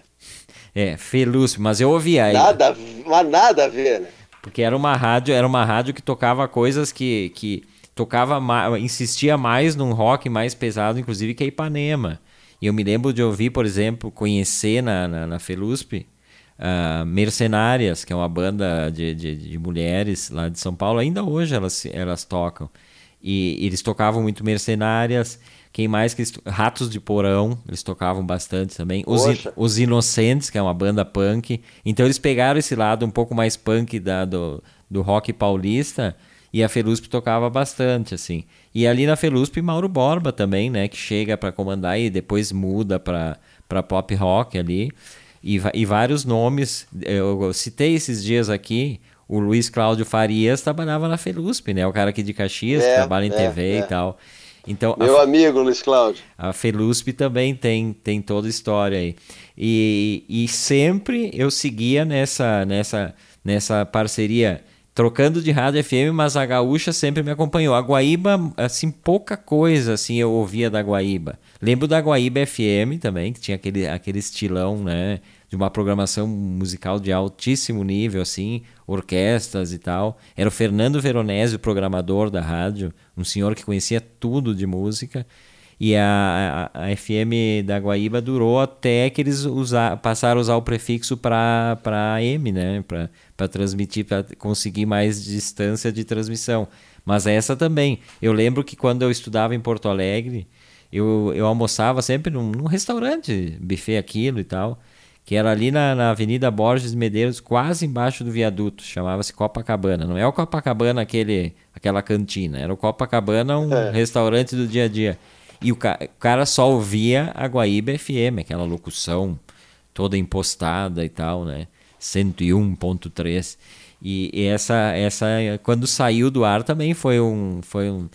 É, Felusp, mas eu ouvia Nada, mas nada a ver, né? Porque era uma rádio, era uma rádio que tocava coisas que, que tocava insistia mais num rock mais pesado, inclusive que a Ipanema. E eu me lembro de ouvir, por exemplo, conhecer na, na, na Felusp uh, Mercenárias, que é uma banda de, de, de, mulheres lá de São Paulo. Ainda hoje elas, elas tocam. E, e eles tocavam muito Mercenárias. Quem mais que Ratos de Porão, eles tocavam bastante também. Os, Os Inocentes, que é uma banda punk. Então eles pegaram esse lado um pouco mais punk da, do, do rock paulista e a Felusp tocava bastante, assim. E ali na Felusp, Mauro Borba também, né? Que chega para comandar e depois muda para pop rock ali. E, e vários nomes, eu citei esses dias aqui, o Luiz Cláudio Farias trabalhava na Felusp, né? O cara aqui de Caxias, é, que trabalha em é, TV é. e tal. Então, Meu a, amigo Luiz Cláudio. A Felusp também tem, tem toda a história aí. E, e sempre eu seguia nessa, nessa, nessa parceria, trocando de rádio FM, mas a Gaúcha sempre me acompanhou. A Guaíba, assim, pouca coisa assim eu ouvia da Guaíba. Lembro da Guaíba FM também, que tinha aquele, aquele estilão, né? De uma programação musical de altíssimo nível, assim, orquestras e tal. Era o Fernando Veronese, o programador da rádio, um senhor que conhecia tudo de música. E a, a, a FM da Guaíba durou até que eles usar, passaram a usar o prefixo para AM, né? Para transmitir, para conseguir mais distância de transmissão. Mas essa também. Eu lembro que quando eu estudava em Porto Alegre, eu, eu almoçava sempre num, num restaurante, buffet aquilo e tal que era ali na, na Avenida Borges Medeiros, quase embaixo do viaduto, chamava-se Copacabana. Não é o Copacabana aquele, aquela cantina, era o Copacabana, um é. restaurante do dia a dia. E o, ca o cara só ouvia a Guaíba FM, aquela locução toda impostada e tal, né? 101.3. E, e, essa, essa, quando saiu do ar também foi um, foi um,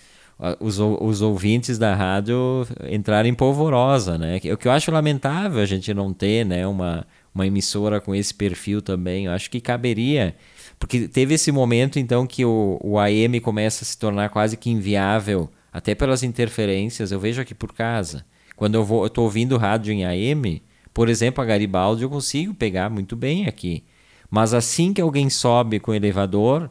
os, os ouvintes da rádio entrarem em polvorosa, né? O que eu acho lamentável a gente não ter, né, uma, uma emissora com esse perfil também. Eu acho que caberia, porque teve esse momento então que o, o AM começa a se tornar quase que inviável, até pelas interferências. Eu vejo aqui por casa. Quando eu vou, eu tô ouvindo rádio em AM, por exemplo, a Garibaldi eu consigo pegar muito bem aqui. Mas assim que alguém sobe com o elevador,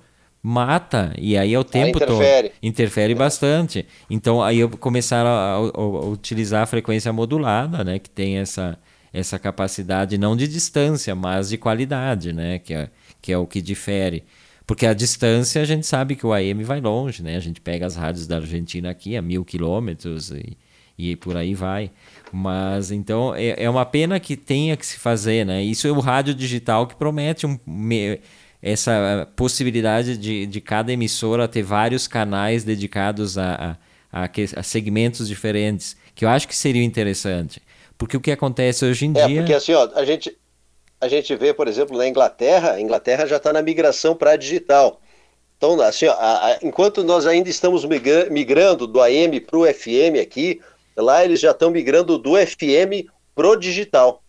mata e aí é o tempo interfere. todo. interfere. É. bastante. Então aí eu começaram a, a, a, utilizar a frequência modulada né que tem essa essa capacidade não de distância mas de qualidade né que é, que é o que difere. Porque a distância a gente sabe que o AM vai longe né a gente pega as rádios da Argentina aqui a mil quilômetros e, e por aí vai. Mas então é, é uma pena que tenha que se fazer né. Isso é o rádio digital que promete um essa possibilidade de, de cada emissora ter vários canais dedicados a, a, a, a segmentos diferentes, que eu acho que seria interessante. Porque o que acontece hoje em é, dia. Porque assim, ó, a gente, a gente vê, por exemplo, na Inglaterra, a Inglaterra já está na migração para digital. Então, assim, ó, a, a, enquanto nós ainda estamos migrando do AM para o FM aqui, lá eles já estão migrando do FM para o digital.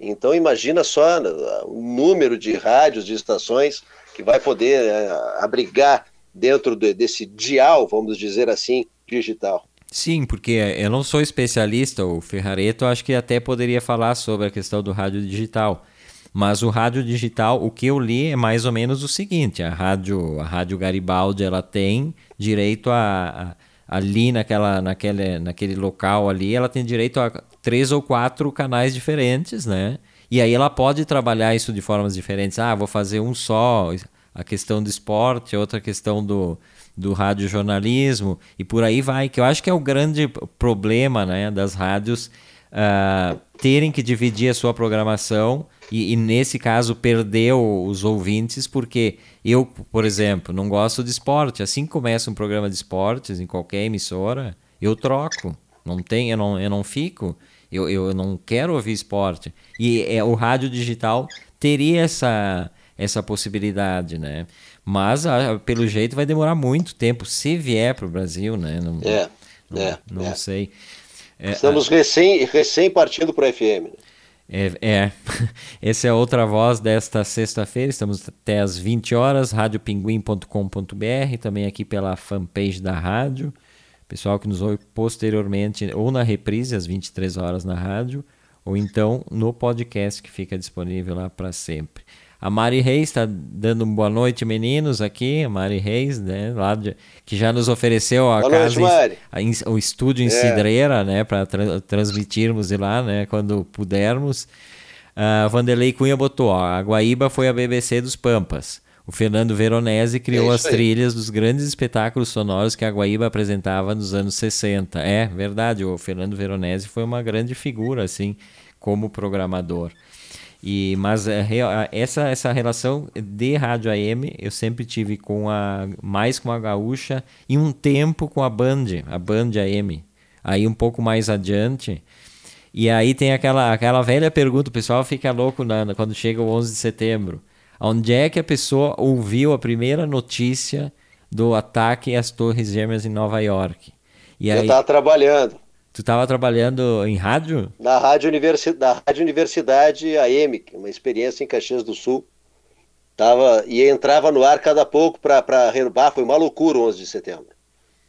Então imagina só né, o número de rádios, de estações que vai poder é, abrigar dentro de, desse dial, vamos dizer assim, digital. Sim, porque eu não sou especialista, o Ferrareto acho que até poderia falar sobre a questão do rádio digital. Mas o rádio digital, o que eu li é mais ou menos o seguinte: a rádio, a rádio Garibaldi, ela tem direito a, a ali naquela, naquele, naquele local ali, ela tem direito a três ou quatro canais diferentes, né? E aí ela pode trabalhar isso de formas diferentes. Ah, vou fazer um só, a questão do esporte, outra questão do, do radiojornalismo e por aí vai, que eu acho que é o grande problema né, das rádios uh, terem que dividir a sua programação e, e, nesse caso perder os ouvintes, porque eu, por exemplo, não gosto de esporte. Assim que começa um programa de esportes em qualquer emissora, eu troco. Não tem, eu não, eu não fico. Eu, eu não quero ouvir esporte. E é, o rádio digital teria essa, essa possibilidade, né? Mas, a, pelo jeito, vai demorar muito tempo se vier para o Brasil, né? Não, é, não, é, não é. sei. É, Estamos a... recém, recém partindo para o FM. É, é. essa é outra voz desta sexta-feira. Estamos até às 20 horas, radiopinguim.com.br, também aqui pela fanpage da rádio. Pessoal que nos ouve posteriormente, ou na reprise, às 23 horas na rádio, ou então no podcast que fica disponível lá para sempre. A Mari Reis está dando boa noite, meninos, aqui. A Mari Reis, né, lá de, que já nos ofereceu a boa casa, noite, em, o estúdio em é. Cidreira, né, para tra transmitirmos de lá, né, quando pudermos. Uh, Vanderlei Cunha botou: ó, a Guaíba foi a BBC dos Pampas. O Fernando Veronese criou é as trilhas dos grandes espetáculos sonoros que a Guaíba apresentava nos anos 60. É verdade, o Fernando Veronese foi uma grande figura, assim, como programador. E, mas essa, essa relação de rádio AM eu sempre tive com a mais com a gaúcha e um tempo com a Band, a Band AM. Aí um pouco mais adiante E aí tem aquela, aquela velha pergunta, o pessoal fica louco na, quando chega o 11 de setembro. Onde é que a pessoa ouviu a primeira notícia do ataque às Torres Gêmeas em Nova York? E Eu estava trabalhando. Tu estava trabalhando em rádio? Na Rádio, Universi da rádio Universidade AM, uma experiência em Caxias do Sul. Tava, e entrava no ar cada pouco para renovar. Foi uma loucura o 11 de setembro.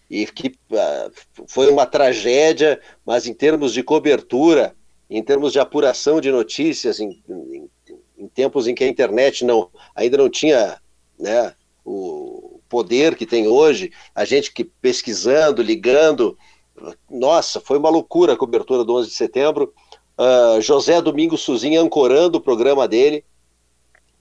E que uh, foi uma tragédia, mas em termos de cobertura, em termos de apuração de notícias, em, em, em tempos em que a internet não, ainda não tinha né, o poder que tem hoje, a gente que pesquisando, ligando, nossa, foi uma loucura a cobertura do 11 de setembro. Uh, José Domingos Suzinha ancorando o programa dele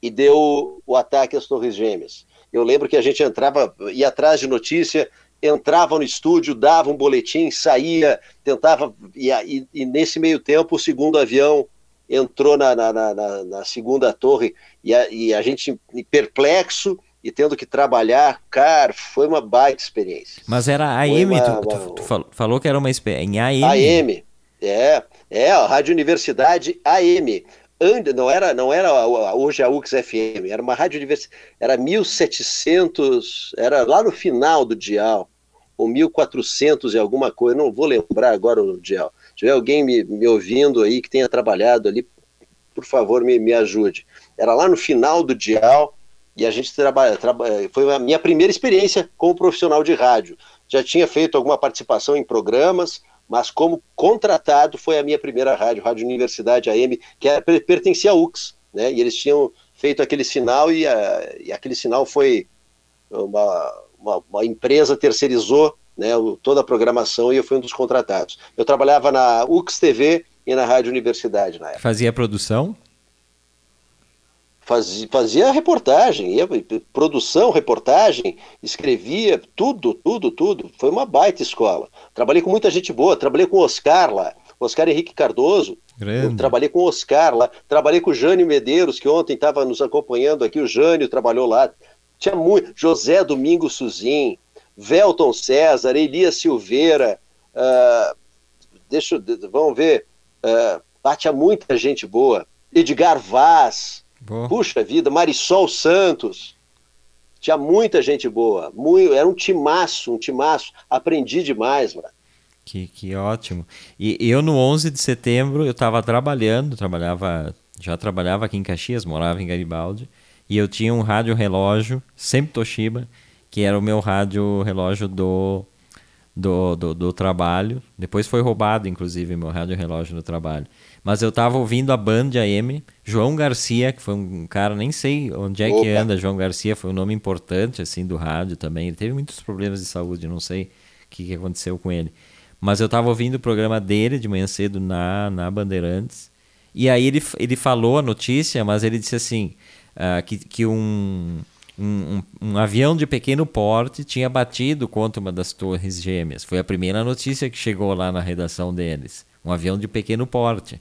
e deu o ataque às Torres Gêmeas. Eu lembro que a gente entrava, ia atrás de notícia, entrava no estúdio, dava um boletim, saía, tentava, e, e, e nesse meio tempo o segundo avião entrou na, na, na, na segunda torre e a, e a gente perplexo e tendo que trabalhar, cara, foi uma baita experiência. Mas era AM, uma, tu, tu, tu, falou que era uma experiência em AM. AM, é, é, a Rádio Universidade AM. Não era, não era hoje a UX FM, era uma rádio universitária, era 1700, era lá no final do dial, ou 1400 e alguma coisa, não vou lembrar agora o dial. Se tiver alguém me, me ouvindo aí que tenha trabalhado ali, por favor, me, me ajude. Era lá no final do dial, e a gente trabalha, trabalha, foi a minha primeira experiência como profissional de rádio. Já tinha feito alguma participação em programas, mas como contratado foi a minha primeira rádio, Rádio Universidade AM, que era, pertencia à UX, né? E eles tinham feito aquele sinal e, a, e aquele sinal foi uma, uma, uma, empresa terceirizou né, toda a programação e eu fui um dos contratados. Eu trabalhava na UX TV e na Rádio Universidade na época. Fazia produção? Fazia, fazia reportagem, ia, produção, reportagem, escrevia tudo, tudo, tudo. Foi uma baita escola. Trabalhei com muita gente boa, trabalhei com o Oscar lá, Oscar Henrique Cardoso. trabalhei com o Oscar lá, trabalhei com o Jânio Medeiros, que ontem estava nos acompanhando aqui, o Jânio trabalhou lá. Tinha muito. José Domingos Suzin, Velton César, Elias Silveira, uh, deixa, vamos ver, uh, tinha muita gente boa. Edgar Vaz, Boa. Puxa vida, Marisol Santos. Tinha muita gente boa. Muito, era um timaço, um timaço. Aprendi demais, mano. Que, que ótimo. E eu no 11 de setembro eu estava trabalhando, trabalhava, já trabalhava aqui em Caxias, morava em Garibaldi, e eu tinha um rádio relógio, sempre Toshiba, que era o meu rádio relógio do, do, do, do trabalho. Depois foi roubado, inclusive, meu rádio relógio no trabalho. Mas eu tava ouvindo a Band AM, João Garcia, que foi um cara, nem sei onde é Opa. que anda, João Garcia, foi um nome importante, assim, do rádio também. Ele teve muitos problemas de saúde, não sei o que, que aconteceu com ele. Mas eu tava ouvindo o programa dele de manhã cedo na, na Bandeirantes. E aí ele, ele falou a notícia, mas ele disse assim, uh, que, que um, um, um, avião de pequeno porte tinha batido contra uma das torres gêmeas. Foi a primeira notícia que chegou lá na redação deles um avião de pequeno porte.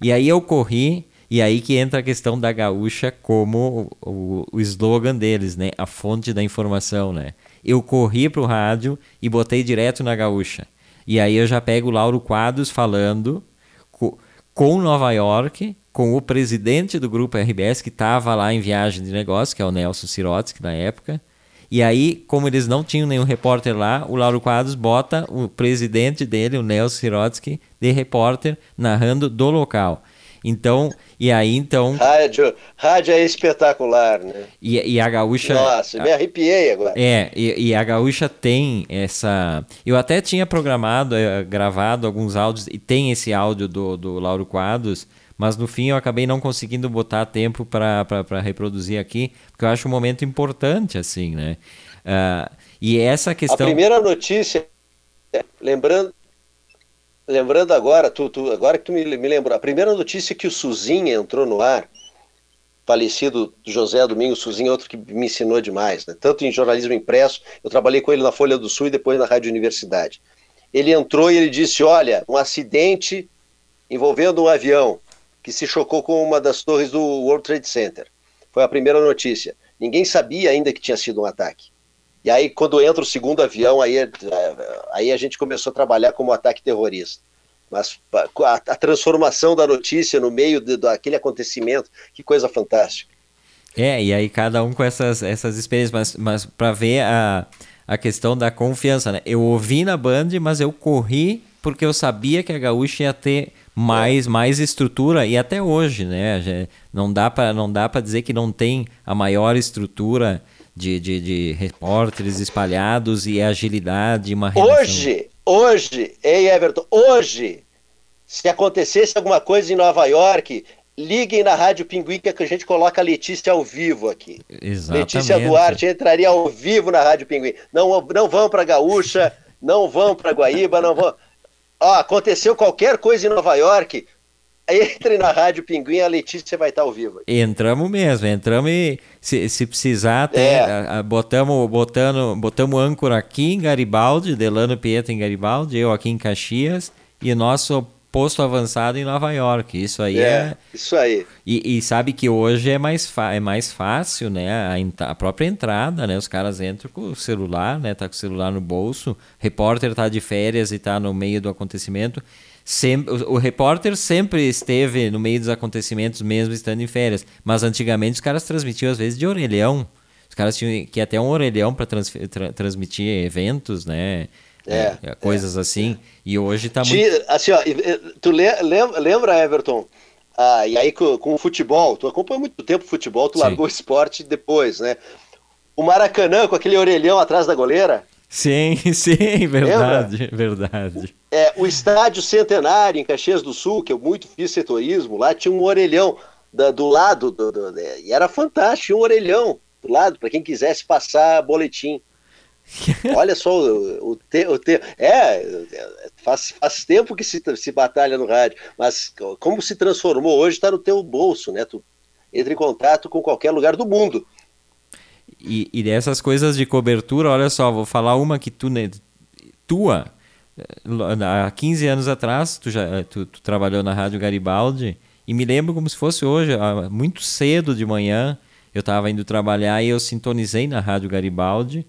E aí eu corri, e aí que entra a questão da gaúcha como o, o, slogan deles, né? A fonte da informação, né? Eu corri para o rádio e botei direto na gaúcha. E aí eu já pego o Lauro Quadros falando co, com Nova York, com o presidente do grupo RBS, que estava lá em viagem de negócio, que é o Nelson Sirotsky na época, e aí, como eles não tinham nenhum repórter lá, o Lauro Quadros bota o presidente dele, o Nelson Sirotsky, de repórter, narrando do local. Então, e aí então. Rádio, rádio é espetacular, né? E, e a gaúcha. Nossa, me arrepiei agora. É, e, e, a gaúcha tem essa. Eu até tinha programado, eh, gravado alguns áudios, e tem esse áudio do, do Lauro Quadros mas no fim eu acabei não conseguindo botar tempo para reproduzir aqui, porque eu acho um momento importante, assim, né? Uh, e essa questão... A primeira notícia, lembrando, lembrando agora, tu, tu, agora que tu me, me lembrou, a primeira notícia que o Suzinha entrou no ar, falecido José Domingos Suzinha, outro que me ensinou demais, né? tanto em jornalismo impresso, eu trabalhei com ele na Folha do Sul e depois na Rádio Universidade. Ele entrou e ele disse, olha, um acidente envolvendo um avião, que se chocou com uma das torres do World Trade Center. Foi a primeira notícia. Ninguém sabia ainda que tinha sido um ataque. E aí, quando entra o segundo avião, aí, aí a gente começou a trabalhar como ataque terrorista. mas a, a transformação da notícia no meio de, daquele acontecimento, que coisa fantástica. É, e aí cada um com essas, essas experiências, mas, mas para ver a, a questão da confiança, né? Eu ouvi na Band, mas eu corri porque eu sabia que a Gaúcha ia ter mais, é. mais estrutura e até hoje, né? Não dá para não dá para dizer que não tem a maior estrutura de, de, de repórteres espalhados e agilidade, uma relação... Hoje, hoje, ei Everton, hoje, se acontecesse alguma coisa em Nova York, liguem na Rádio Pinguim que a gente coloca a Letícia ao vivo aqui. Exatamente. Letícia Duarte entraria ao vivo na Rádio Pinguim. Não, não vão para Gaúcha, não vão para Guaíba, não vão. Ó, aconteceu qualquer coisa em Nova York, entre na Rádio Pinguim, a Letícia vai estar ao vivo. Entramos mesmo, entramos e se, se precisar, até, é. a, a, botamos, botando, botamos âncora aqui em Garibaldi, Delano Pietro em Garibaldi, eu aqui em Caxias, e nosso posto avançado em Nova York. Isso aí é. é... Isso aí. E, e, sabe que hoje é mais, é mais fácil, né? A, a, própria entrada, né? Os caras entram com o celular, né? Tá com o celular no bolso. Repórter tá de férias e tá no meio do acontecimento. Sempre, o, o, repórter sempre esteve no meio dos acontecimentos, mesmo estando em férias. Mas antigamente os caras transmitiam, às vezes, de orelhão. Os caras tinham que até um orelhão para trans, tra, transmitir eventos, né? É, é, coisas é, assim. E hoje está muito. Assim, ó, tu lembra, Everton? Ah, e aí com, com, o futebol, tu acompanha muito tempo o futebol, tu Sim. largou o esporte depois, né? O Maracanã com aquele orelhão atrás da goleira. Sim, sim, verdade, Lembra? verdade. É, o estádio Centenário em Caxias do Sul, que eu muito fiz setorismo, lá tinha um orelhão da, do lado, do, do, e era fantástico, tinha um orelhão do lado, para quem quisesse passar boletim. Olha só o, o, te, o te, é faz, faz tempo que se, se batalha no rádio, mas como se transformou hoje está no teu bolso, né? Tu entra em contato com qualquer lugar do mundo. E, e dessas coisas de cobertura, olha só, vou falar uma que tu né, tua há 15 anos atrás, tu já tu, tu trabalhou na Rádio Garibaldi e me lembro como se fosse hoje, muito cedo de manhã, eu estava indo trabalhar e eu sintonizei na Rádio Garibaldi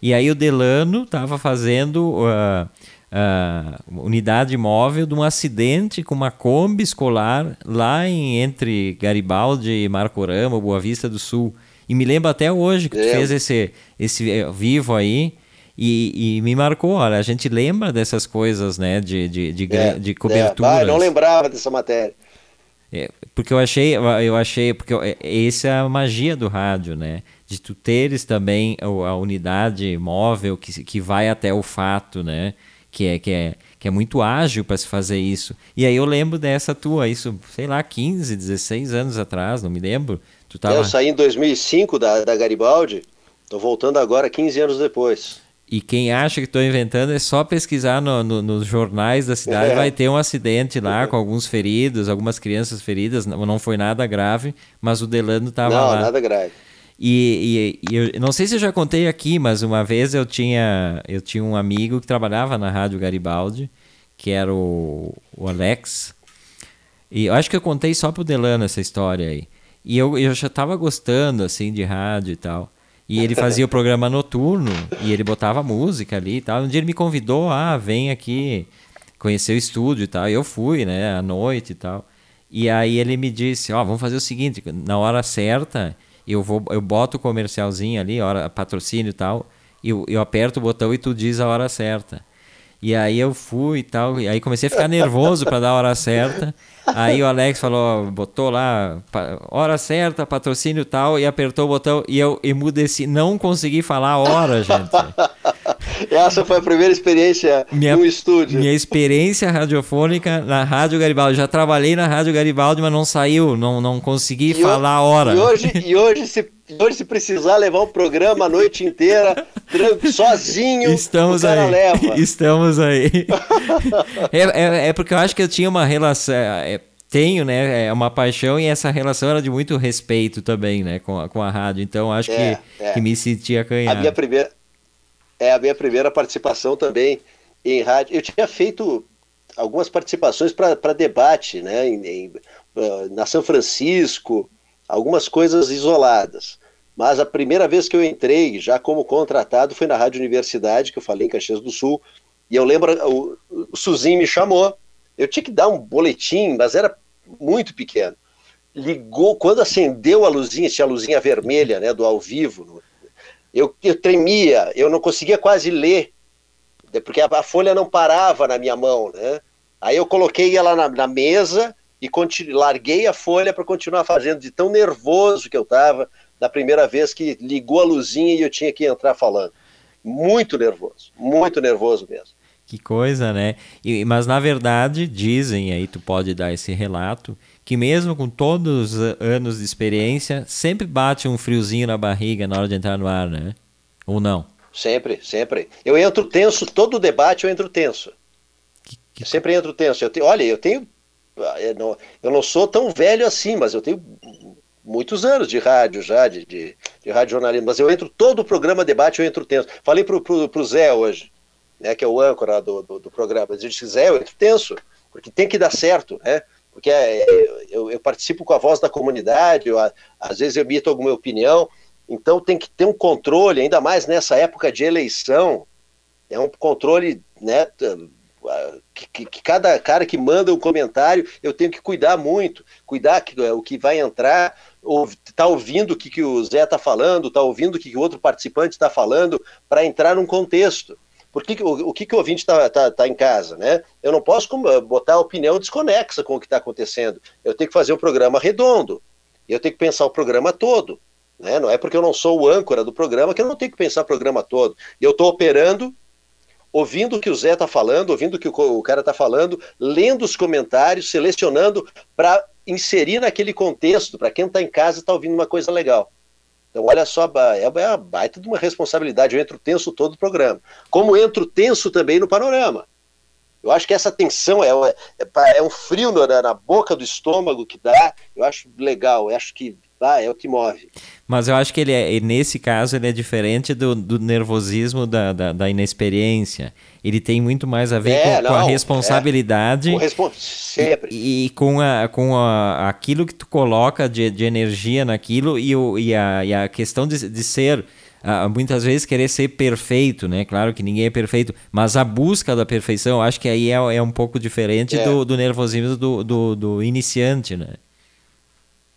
e aí o Delano estava fazendo uh, uh, unidade móvel de um acidente com uma Kombi escolar lá em, entre Garibaldi, Marcorama, Boa Vista do Sul. E me lembro até hoje que tu é. fez esse, esse eh, vivo aí. E, e, me marcou, olha, a gente lembra dessas coisas, né, de, de, de, é, de cobertura. É. Ah, não lembrava dessa matéria. É, porque eu achei, eu achei, porque essa é a magia do rádio, né? de tu teres também a unidade móvel que, que vai até o fato, né? Que é, que é, que é muito ágil para se fazer isso. E aí eu lembro dessa tua, isso, sei lá, 15, 16 anos atrás, não me lembro. Tu tava... Eu saí em 2005 da, da Garibaldi, tô voltando agora 15 anos depois. E quem acha que estou inventando é só pesquisar no, no, nos jornais da cidade. É. Vai ter um acidente lá é. com alguns feridos, algumas crianças feridas. Não, não foi nada grave, mas o Delano estava lá. Não, nada grave. E, e, e, eu não sei se eu já contei aqui, mas uma vez eu tinha, eu tinha um amigo que trabalhava na Rádio Garibaldi, que era o, o Alex. E eu acho que eu contei só pro Delano essa história aí. E eu, eu já estava gostando, assim, de rádio e tal. E ele fazia o programa noturno e ele botava música ali e tal. Um dia ele me convidou, ah, vem aqui conhecer o estúdio e tal. E eu fui, né, à noite e tal. E aí ele me disse, ó, oh, vamos fazer o seguinte, na hora certa eu vou eu boto o comercialzinho ali, hora patrocínio e tal, eu, eu aperto o botão e tu diz a hora certa. E aí eu fui e tal, e aí comecei a ficar nervoso para dar a hora certa. Aí o Alex falou, botou lá, hora certa, patrocínio e tal, e apertou o botão e eu emudeci, não consegui falar a hora, gente. Essa foi a primeira experiência minha, no estúdio. Minha experiência radiofônica na Rádio Garibaldi. Já trabalhei na Rádio Garibaldi, mas não saiu, não, não consegui e falar a hora. E hoje, e hoje se Hoje, se precisar levar o programa a noite inteira, sozinho, estamos o cara aí. leva. Estamos aí. é, é, é, porque eu acho que eu tinha uma relação. É, tenho, né? É uma paixão e essa relação era de muito respeito também, né? Com a, com a rádio. Então acho é, que, é. que me sentia acanhado. A minha primeira, é a minha primeira participação também em rádio. Eu tinha feito algumas participações para debate, né? Em, em, uh, na São Francisco, algumas coisas isoladas. Mas a primeira vez que eu entrei, já como contratado, foi na Rádio Universidade, que eu falei em Caxias do Sul. E eu lembro, o, o Suzin me chamou Eu tinha que dar um boletim, mas era muito pequeno. Ligou, quando acendeu a luzinha, tinha a luzinha vermelha, né, do ao vivo, eu, eu tremia, eu não conseguia quase ler, porque a, a folha não parava na minha mão, né? Aí eu coloquei ela na, na mesa e larguei a folha para continuar fazendo, de tão nervoso que eu estava da primeira vez que ligou a luzinha e eu tinha que entrar falando. Muito nervoso, muito nervoso mesmo. Que coisa, né? E, mas na verdade, dizem, aí tu pode dar esse relato, que mesmo com todos os anos de experiência, sempre bate um friozinho na barriga na hora de entrar no ar, né? Ou não? Sempre, sempre. Eu entro tenso, todo debate eu entro tenso. Que, que... Eu sempre entro tenso. Eu tenho, olha, eu tenho. Eu não, eu não sou tão velho assim, mas eu tenho muitos anos de rádio já, de, de, de rádio jornalismo, mas eu entro todo o programa debate, eu entro tenso. Falei pro, pro, pro Zé hoje, né, que é o âncora do, do, do programa, eu disse, Zé, eu entro tenso, porque tem que dar certo, né? Porque é, eu, eu, participo com a voz da comunidade, eu, às vezes eu emito alguma opinião, então tem que ter um controle, ainda mais nessa época de eleição, é um controle, né, que, que, cada cara que manda um comentário, eu tenho que cuidar muito, cuidar que o que vai entrar, está ouvindo o que, que o Zé está falando, está ouvindo o que, que o outro participante está falando, para entrar num contexto. Por que, o, o que, que o ouvinte está tá, tá em casa, né? Eu não posso botar a opinião desconexa com o que está acontecendo. Eu tenho que fazer um programa redondo. Eu tenho que pensar o programa todo. Né? Não é porque eu não sou o âncora do programa que eu não tenho que pensar o programa todo. Eu estou operando, ouvindo o que o Zé está falando, ouvindo o que o, cara está falando, lendo os comentários, selecionando para inserir naquele contexto, para quem está em casa está ouvindo uma coisa legal. Então, olha só, é uma baita de uma responsabilidade. Eu entro tenso todo o programa. Como entro tenso também no panorama. Eu acho que essa tensão é, é, é um frio na, na, boca do estômago que dá. Eu acho legal. Eu acho que ah, é o que move. Mas eu acho que ele é, nesse caso, ele é diferente do, do nervosismo da, da, da, inexperiência. Ele tem muito mais a ver é, com, não, com, a responsabilidade. É. Com respons sempre. E, e, com, a, com a, aquilo que tu coloca de, de energia naquilo e, o, e, a, e a questão de, de ser. Uh, muitas vezes querer ser perfeito, né? Claro que ninguém é perfeito, mas a busca da perfeição, acho que aí é, é um pouco diferente é. do, do nervosismo do, do, do iniciante, né?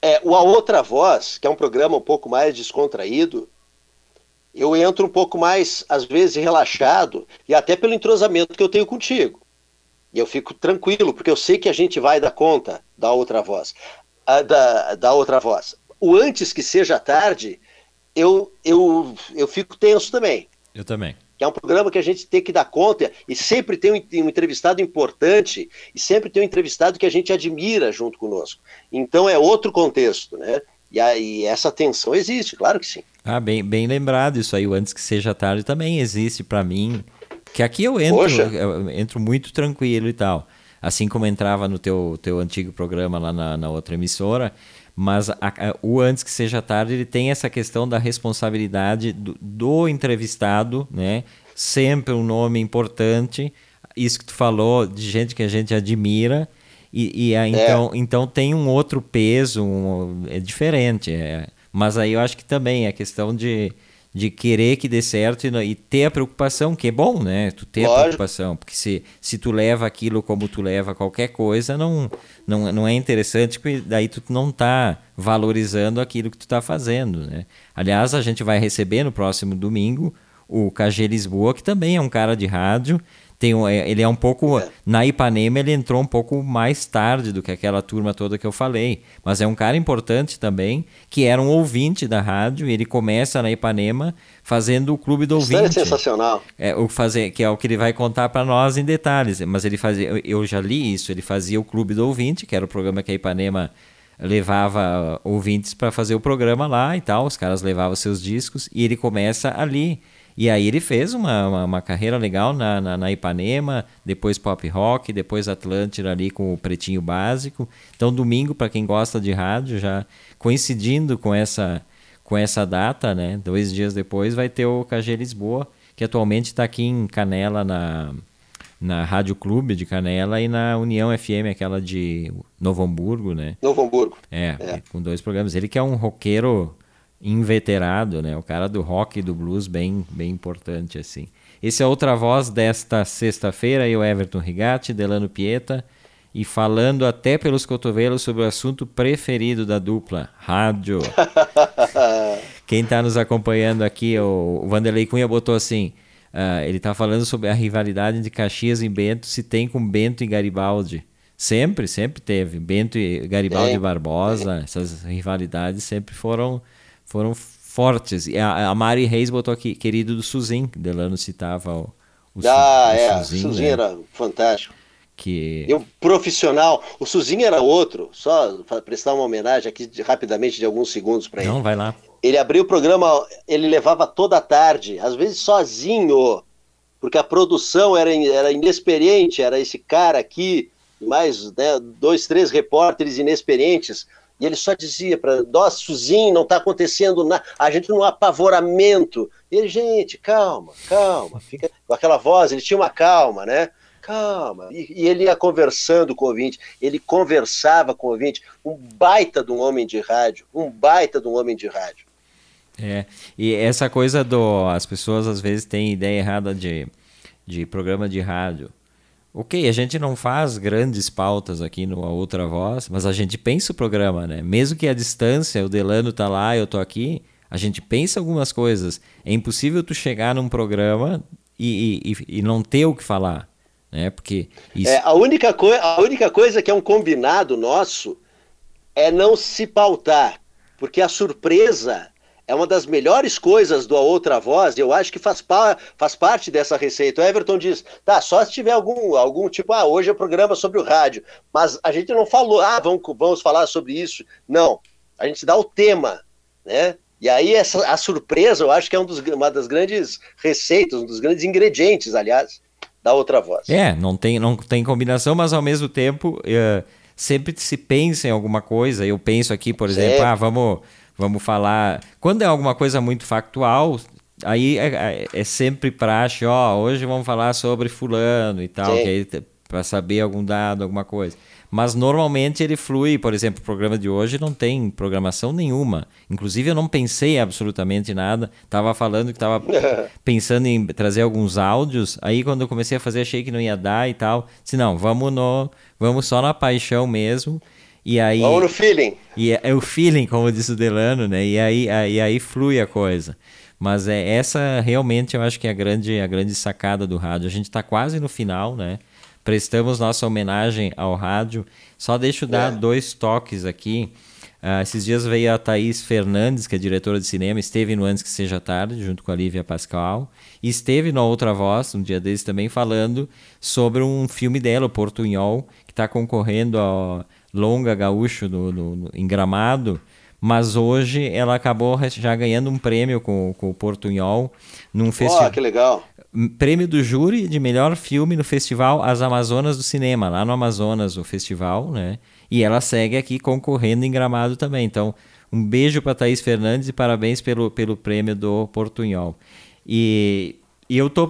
É, a outra voz, que é um programa um pouco mais descontraído, eu entro um pouco mais, às vezes, relaxado, e até pelo entrosamento que eu tenho contigo. E eu fico tranquilo, porque eu sei que a gente vai dar conta da outra voz. A, da, da outra voz. O antes que seja tarde, eu, eu, eu fico tenso também. Eu também que é um programa que a gente tem que dar conta e sempre tem um, entrevistado importante e sempre tem um entrevistado que a gente admira junto conosco. Então é outro contexto, né? E, aí, essa tensão existe, claro que sim. Ah, bem, bem lembrado isso aí, o antes que seja tarde também existe para mim, que aqui eu entro, eu entro muito tranquilo e tal, assim como entrava no teu, teu antigo programa lá na, na outra emissora, mas a, a, o antes que seja tarde ele tem essa questão da responsabilidade do, do, entrevistado, né? Sempre um nome importante, isso que tu falou de gente que a gente admira e, e a, então, é. então tem um outro peso, um, é diferente, é, mas aí eu acho que também é questão de de querer que dê certo e, e, ter a preocupação, que é bom, né? Tu ter Lógico. a preocupação, porque se, se tu leva aquilo como tu leva qualquer coisa, não, não, não é interessante, porque daí tu não tá valorizando aquilo que tu tá fazendo, né? Aliás, a gente vai receber no próximo domingo o KG Lisboa, que também é um cara de rádio, tem é, ele é um pouco. É. Na Ipanema ele entrou um pouco mais tarde do que aquela turma toda que eu falei. Mas é um cara importante também, que era um ouvinte da rádio, e ele começa na Ipanema fazendo o clube do Isso é ouvinte. é sensacional. É, o fazer, que é o que ele vai contar para nós em detalhes. Mas ele fazia. Eu já li isso, ele fazia o clube do ouvinte, que era o programa que a Ipanema levava ouvintes para fazer o programa lá e tal. Os caras levavam seus discos e ele começa ali. E aí ele fez uma, uma, uma carreira legal na, na, na, Ipanema, depois pop rock, depois Atlântida ali com o Pretinho Básico. Então domingo, para quem gosta de rádio, já coincidindo com essa, com essa data, né? Dois dias depois vai ter o KG Lisboa, que atualmente está aqui em Canela, na, na Rádio Clube de Canela e na União FM, aquela de Novo Hamburgo, né? Novo Hamburgo. É, é, com dois programas. Ele que é um roqueiro inveterado, né? O cara do rock e do blues bem, bem importante assim. Esse é outra voz desta sexta-feira, eu Everton Rigatti, Delano Pieta e falando até pelos cotovelos sobre o assunto preferido da dupla, rádio. Quem está nos acompanhando aqui, o Vanderlei Cunha botou assim: uh, ele está falando sobre a rivalidade de Caxias e Bento, se tem com Bento e Garibaldi. Sempre, sempre teve. Bento e Garibaldi é. Barbosa, essas rivalidades sempre foram, foram fortes. E a, a Mari Reis botou aqui, querido do Suzin, Delano citava o, o Ah, Su, é, o Suzin, Suzin né? era fantástico. Que... E um profissional, o Suzinho era outro, só para prestar uma homenagem aqui de, rapidamente de alguns segundos para ele. Não, vai lá. Ele abriu o programa, ele levava toda a tarde, às vezes sozinho, porque a produção era, era inexperiente, era esse cara aqui, mais né, dois, três repórteres inexperientes, e ele só dizia para nós, Suzinho, não está acontecendo nada, a gente num apavoramento. E ele, gente, calma, calma, fica com aquela voz, ele tinha uma calma, né? calma. E, e, ele ia conversando com o ouvinte, ele conversava com o ouvinte, um baita de um homem de rádio, um baita de um homem de rádio. É, e essa coisa do. As pessoas às vezes têm ideia errada de, de programa de rádio. Ok, a gente não faz grandes pautas aqui no A Outra Voz, mas a gente pensa o programa, né? Mesmo que a distância, o Delano tá lá, eu tô aqui, a gente pensa algumas coisas. É impossível tu chegar num programa e, e, e não ter o que falar né? Porque isso... é, a, única a única coisa que é um combinado nosso é não se pautar, porque a surpresa é uma das melhores coisas do A Outra Voz, e eu acho que faz, pa faz parte dessa receita. O Everton diz, tá, só se tiver algum, algum tipo, ah, hoje é programa sobre o rádio, mas a gente não falou, ah, vamos, vamos falar sobre isso. Não, a gente dá o tema, né? E aí essa, a surpresa, eu acho que é um dos, uma das grandes receitas, um dos grandes ingredientes, aliás, da outra voz. É, não tem, não tem combinação, mas ao mesmo tempo uh, sempre se pensa em alguma coisa. Eu penso aqui, por exemplo, ah, vamos, vamos falar. Quando é alguma coisa muito factual, aí é, é, é sempre praxe, ó, hoje vamos falar sobre fulano e tal, para saber algum dado, alguma coisa. Mas normalmente ele flui, por exemplo, o programa de hoje não tem programação nenhuma. Inclusive eu não pensei absolutamente nada. Tava falando que tava pensando em trazer alguns áudios. Aí quando eu comecei a fazer achei que não ia dar e tal. Se não, vamos no, vamos só na paixão mesmo. E aí Vamos no feeling. E é, é o feeling, como disse o Delano, né? E aí, aí, aí flui a coisa. Mas é essa realmente eu acho que é a grande, a grande sacada do rádio. A gente está quase no final, né? prestamos nossa homenagem ao rádio. Só deixo dar é. dois toques aqui. Uh, esses dias veio a Thaís Fernandes, que é diretora de cinema, esteve no Antes Que Seja Tarde, junto com a Lívia Pascal, e esteve na Outra Voz, um dia desses também, falando sobre um filme dela, o Portunhol, que está concorrendo ao Longa Gaúcho no, no, no, em Gramado, mas hoje ela acabou já ganhando um prêmio com, com o Portunhol num festival. Oh, que legal! prêmio do júri de melhor filme no festival As Amazonas do Cinema, lá no Amazonas, o festival, né? E ela segue aqui concorrendo em Gramado também. Então, um beijo para Thaís Fernandes e parabéns pelo, pelo prêmio do Portunhol. E, e eu tô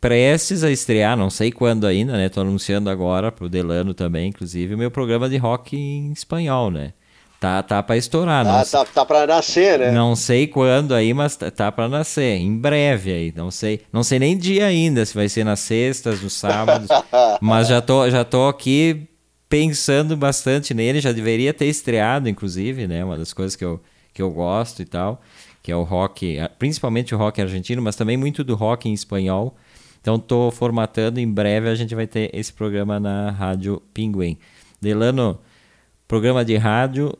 prestes a estrear, não sei quando ainda, né? Tô anunciando agora pro Delano também, inclusive, o meu programa de rock em espanhol, né? Tá, tá para estourar. Não, tá, tá para nascer, né? Não sei quando aí, mas tá, tá para nascer. Em breve aí. Não sei, não sei nem dia ainda, se vai ser nas sextas, nos sábados. mas já tô, já tô aqui pensando bastante nele. Já deveria ter estreado, inclusive, né? Uma das coisas que eu, que eu gosto e tal. Que é o rock, principalmente o rock argentino, mas também muito do rock em espanhol. Então tô formatando. Em breve a gente vai ter esse programa na Rádio Pinguim. Delano, programa de rádio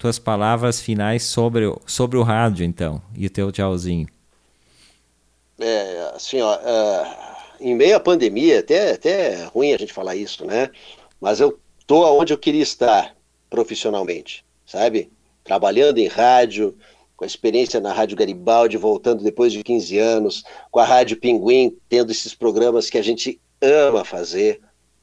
tuas palavras finais sobre, sobre o rádio, então, e o teu tchauzinho. É, assim, ó, uh, em meio à pandemia, até, até é ruim a gente falar isso, né? Mas eu tô onde eu queria estar profissionalmente, sabe? Trabalhando em rádio, com a experiência na Rádio Garibaldi, voltando depois de 15 anos, com a Rádio Pinguim, tendo esses programas que a gente ama fazer,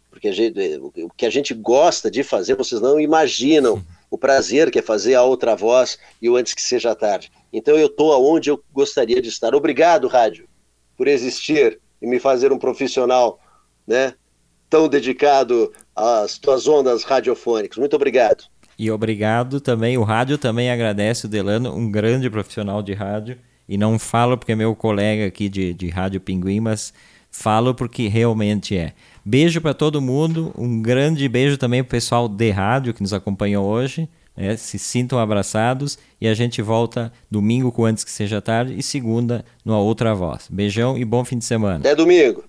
porque gente, o que a gente gosta de fazer, vocês não imaginam o prazer que é fazer a outra voz e o antes que seja tarde. Então eu estou aonde eu gostaria de estar. Obrigado, rádio, por existir e me fazer um profissional, né, tão dedicado às tuas ondas radiofônicas. Muito obrigado. E obrigado também, o rádio também agradece o Delano, um grande profissional de rádio. E não falo porque é meu colega aqui de, de Rádio Pinguim, mas Falo porque realmente é. Beijo para todo mundo, um grande beijo também para o pessoal de rádio que nos acompanhou hoje. Né? Se sintam abraçados e a gente volta domingo com antes que seja tarde e segunda numa outra voz. Beijão e bom fim de semana. Até domingo.